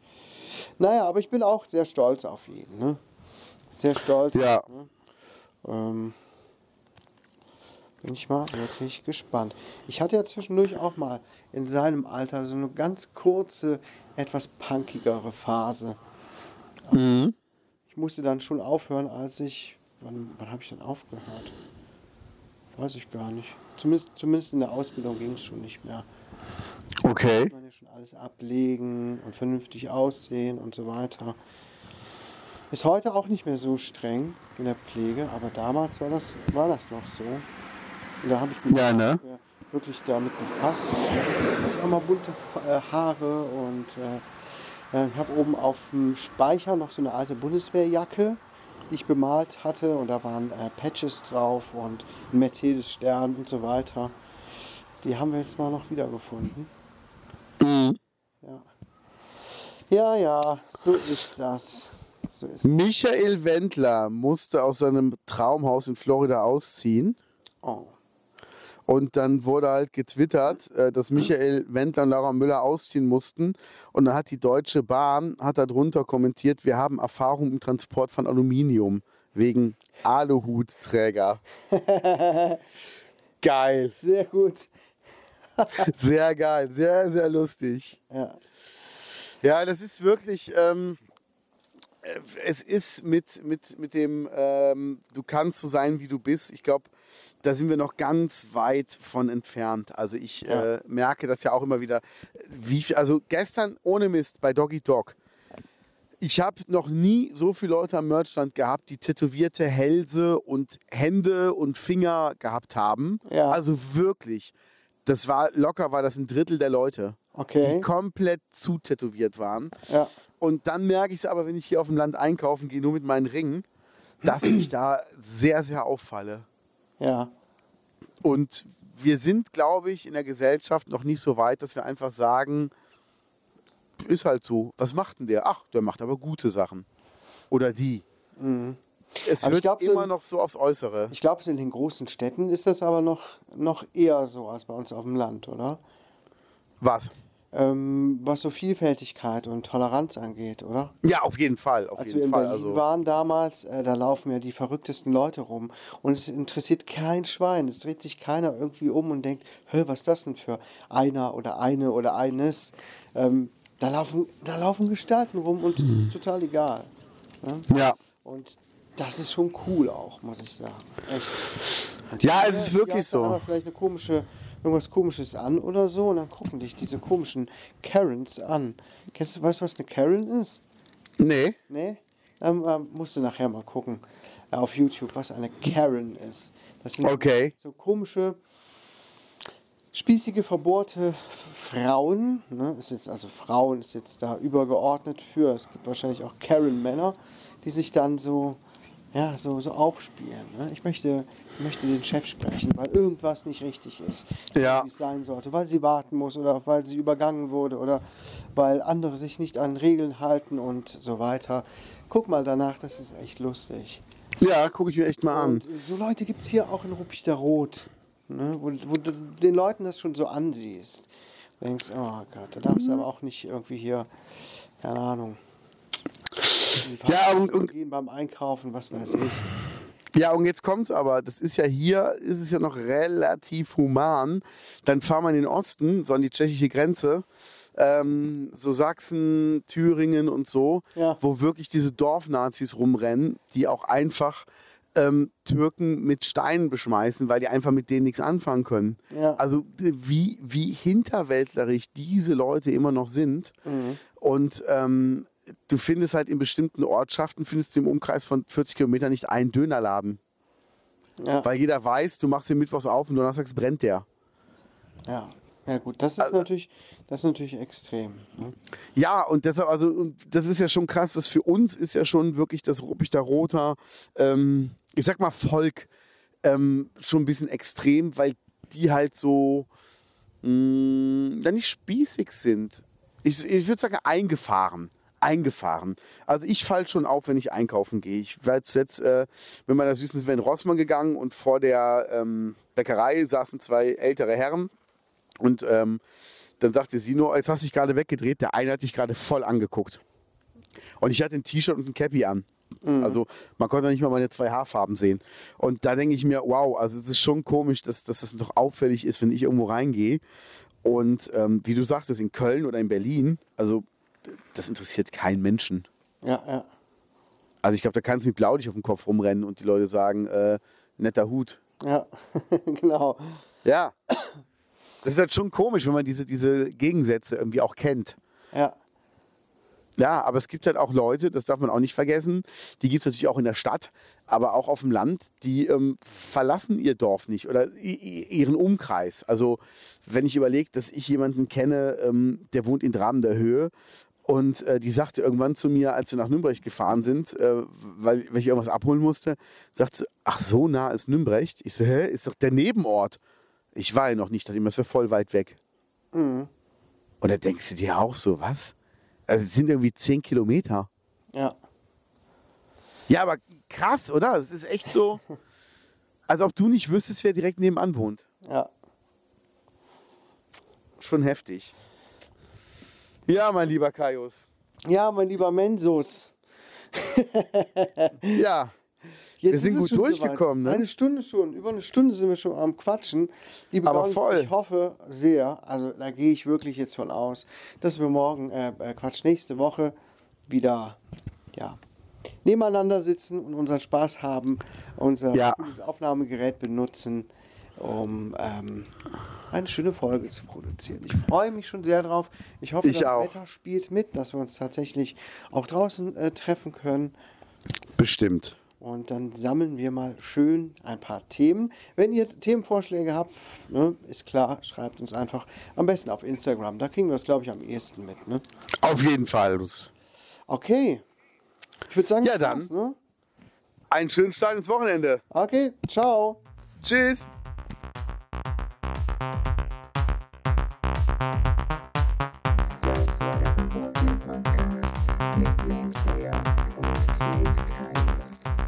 Naja, aber ich bin auch sehr stolz auf ihn. Ne? Sehr stolz. Ja. Ne? Ähm, bin ich mal wirklich gespannt. Ich hatte ja zwischendurch auch mal in seinem Alter so eine ganz kurze, etwas punkigere Phase. Ich musste dann schon aufhören, als ich. Wann, wann habe ich denn aufgehört? Weiß ich gar nicht. Zumindest, zumindest in der Ausbildung ging es schon nicht mehr Okay. muss man ja schon alles ablegen und vernünftig aussehen und so weiter. Ist heute auch nicht mehr so streng in der Pflege, aber damals war das, war das noch so. Und da habe ich mich Ja, ne? Wirklich damit befasst. Ich habe mal bunte äh, Haare und äh, äh, ich habe oben auf dem Speicher noch so eine alte Bundeswehrjacke, die ich bemalt hatte und da waren äh, Patches drauf und ein Mercedes-Stern und so weiter. Die haben wir jetzt mal noch wiedergefunden. Ja. Ja, ja, so ist das. So ist Michael Wendler musste aus seinem Traumhaus in Florida ausziehen. oh. Und dann wurde halt getwittert, äh, dass Michael Wendler und Laura Müller ausziehen mussten. Und dann hat die Deutsche Bahn hat darunter kommentiert, wir haben Erfahrung im Transport von Aluminium wegen Aluhutträger. geil, Sehr gut. sehr geil, sehr, sehr lustig. Ja. Ja, das ist wirklich, ähm, äh, es ist mit, mit, mit dem, ähm, du kannst so sein, wie du bist. Ich glaube, da sind wir noch ganz weit von entfernt. Also ich Ja. äh, merke das ja auch immer wieder. Wie viel, also gestern ohne Mist bei Doggy Dog. Ich habe noch nie so viele Leute am Merchstand gehabt, die tätowierte Hälse und Hände und Finger gehabt haben. Ja. Also wirklich. Das war locker, war das ein Drittel der Leute die Okay. komplett zutätowiert waren. Ja. Und dann merke ich es aber, wenn ich hier auf dem Land einkaufen gehe, nur mit meinen Ringen, dass ich da sehr, sehr auffalle. Ja. Und wir sind, glaube ich, in der Gesellschaft noch nicht so weit, dass wir einfach sagen, ist halt so. Was macht denn der? Ach, der macht aber gute Sachen. Oder die. Es Mhm. Aber ich wird glaub, immer in- noch so aufs Äußere. Ich glaube, in den großen Städten ist das aber noch, noch eher so als bei uns auf dem Land, oder? Was? Ähm, was so Vielfältigkeit und Toleranz angeht, oder? Ja, auf jeden Fall. Auf Als wir jeden in Fall. Berlin Also, waren damals, äh, da laufen ja die verrücktesten Leute rum. Und es interessiert kein Schwein. Es dreht sich keiner irgendwie um und denkt, hä, was ist das denn für einer oder eine oder eines? Ähm, da, laufen, da laufen Gestalten rum und es ist total egal. Ne? ja. Und das ist schon cool auch, muss ich sagen. Echt. Ja, es ist wirklich so. vielleicht eine komische, irgendwas komisches an oder so und dann gucken dich diese komischen Karens an. Kennst du, weißt du, was eine Karen ist? Nee. Nee? Dann ähm, musst du nachher mal gucken äh, auf YouTube, was eine Karen ist. Das sind Okay. so komische, spießige, verbohrte Frauen. Ne? Ist jetzt, also Frauen ist jetzt da übergeordnet für. Es gibt wahrscheinlich auch Karen-Männer, die sich dann so, ja, so, so aufspielen. Ne? Ich möchte, ich möchte den Chef sprechen, weil irgendwas nicht richtig ist, Ja. wie es sein sollte, weil sie warten muss oder weil sie übergangen wurde oder weil andere sich nicht an Regeln halten und so weiter. Guck mal danach, das ist echt lustig. Ja, gucke ich mir echt mal an. Und so Leute gibt es hier auch in Ruppichter Rot, ne? wo, wo du den Leuten das schon so ansiehst. Du denkst, oh Gott, da darfst du aber auch nicht irgendwie hier, keine Ahnung. Ja, und- und- beim Einkaufen, was weiß ich. Ja, und jetzt kommt's aber, das ist ja hier, ist es ja noch relativ human. Dann fahren wir in den Osten, so an die tschechische Grenze, ähm, so Sachsen, Thüringen und so, Ja. wo wirklich diese Dorfnazis rumrennen, die auch einfach ähm, Türken mit Steinen beschmeißen, weil die einfach mit denen nichts anfangen können. Ja. Also wie, wie hinterwäldlerisch diese Leute immer noch sind. Und ähm, du findest halt in bestimmten Ortschaften, findest du im Umkreis von 40 Kilometern nicht einen Dönerladen. Ja, Weil jeder weiß, du machst den Mittwochs auf und donnerstags brennt der. ja. ja gut, das ist, Also natürlich, das ist natürlich extrem. Ne? Ja, und deshalb, also, und das ist ja schon krass, das für uns ist ja schon wirklich das Ruppichter Roter, ähm, ich sag mal Volk, ähm, schon ein bisschen extrem, weil die halt so, mh, ja nicht spießig sind. Ich, ich würde sagen eingefahren. Eingefahren. Also ich fall schon auf, wenn ich einkaufen gehe. Ich war jetzt, jetzt äh, mit meiner Süßen in Rossmann gegangen und vor der ähm, Bäckerei saßen zwei ältere Herren und ähm, dann sagte sie nur, jetzt hast du dich gerade weggedreht, der eine hat dich gerade voll angeguckt. Und ich hatte ein T-Shirt und ein Cappy an. Also man konnte nicht mal meine zwei Haarfarben sehen. Und da denke ich mir, wow, also es ist schon komisch, dass, dass das doch auffällig ist, wenn ich irgendwo reingehe. Und ähm, wie du sagtest, in Köln oder in Berlin, also das interessiert keinen Menschen. Ja, ja. Also ich glaube, da kannst du mit Blaulicht auf dem Kopf rumrennen und die Leute sagen, äh, netter Hut. Ja, genau. Ja. Das ist halt schon komisch, wenn man diese, diese Gegensätze irgendwie auch kennt. Ja, Ja, aber es gibt halt auch Leute, das darf man auch nicht vergessen, die gibt es natürlich auch in der Stadt, aber auch auf dem Land, die ähm, verlassen ihr Dorf nicht oder ihren Umkreis. Also wenn ich überlege, dass ich jemanden kenne, ähm, der wohnt in Dramen der Höhe und äh, die sagte irgendwann zu mir, als wir nach Nürnberg gefahren sind, äh, weil, weil ich irgendwas abholen musste, sagt sie, ach so nah ist Nürnberg? Ich so, hä, ist doch der Nebenort. Ich war ja noch nicht, dachte immer, das wäre voll weit weg. Und da denkst du dir auch so, was? Also es sind irgendwie zehn Kilometer. ja. Ja, aber krass, oder? Es ist echt so, als ob du nicht wüsstest, wer direkt nebenan wohnt. Ja. Schon heftig. Ja, mein lieber Kaius. Ja, mein lieber Mensus. Ja, Jetzt Wir sind gut durchgekommen, ne? Eine Stunde schon, über eine Stunde sind wir schon am Quatschen. Liebe Aber Gaunis, voll. ich hoffe sehr, also da gehe ich wirklich jetzt von aus, dass wir morgen, äh, äh, Quatsch, nächste Woche wieder, ja, nebeneinander sitzen und unseren Spaß haben, unser Ja. Aufnahmegerät benutzen, um ähm, eine schöne Folge zu produzieren. Ich freue mich schon sehr drauf. Ich hoffe, Ich das auch. Wetter spielt mit, dass wir uns tatsächlich auch draußen äh, treffen können. bestimmt. Und dann sammeln wir mal schön ein paar Themen. Wenn ihr Themenvorschläge habt, ne, ist klar, schreibt uns einfach am besten auf Instagram. Da kriegen wir es, glaube ich, am ehesten mit. Ne? Auf jeden Fall. Okay. Ich würde sagen, Ja, dann. ne? Einen schönen Start ins Wochenende. Okay, ciao. Tschüss. Podcast mit Lance Lear und Kate Keines.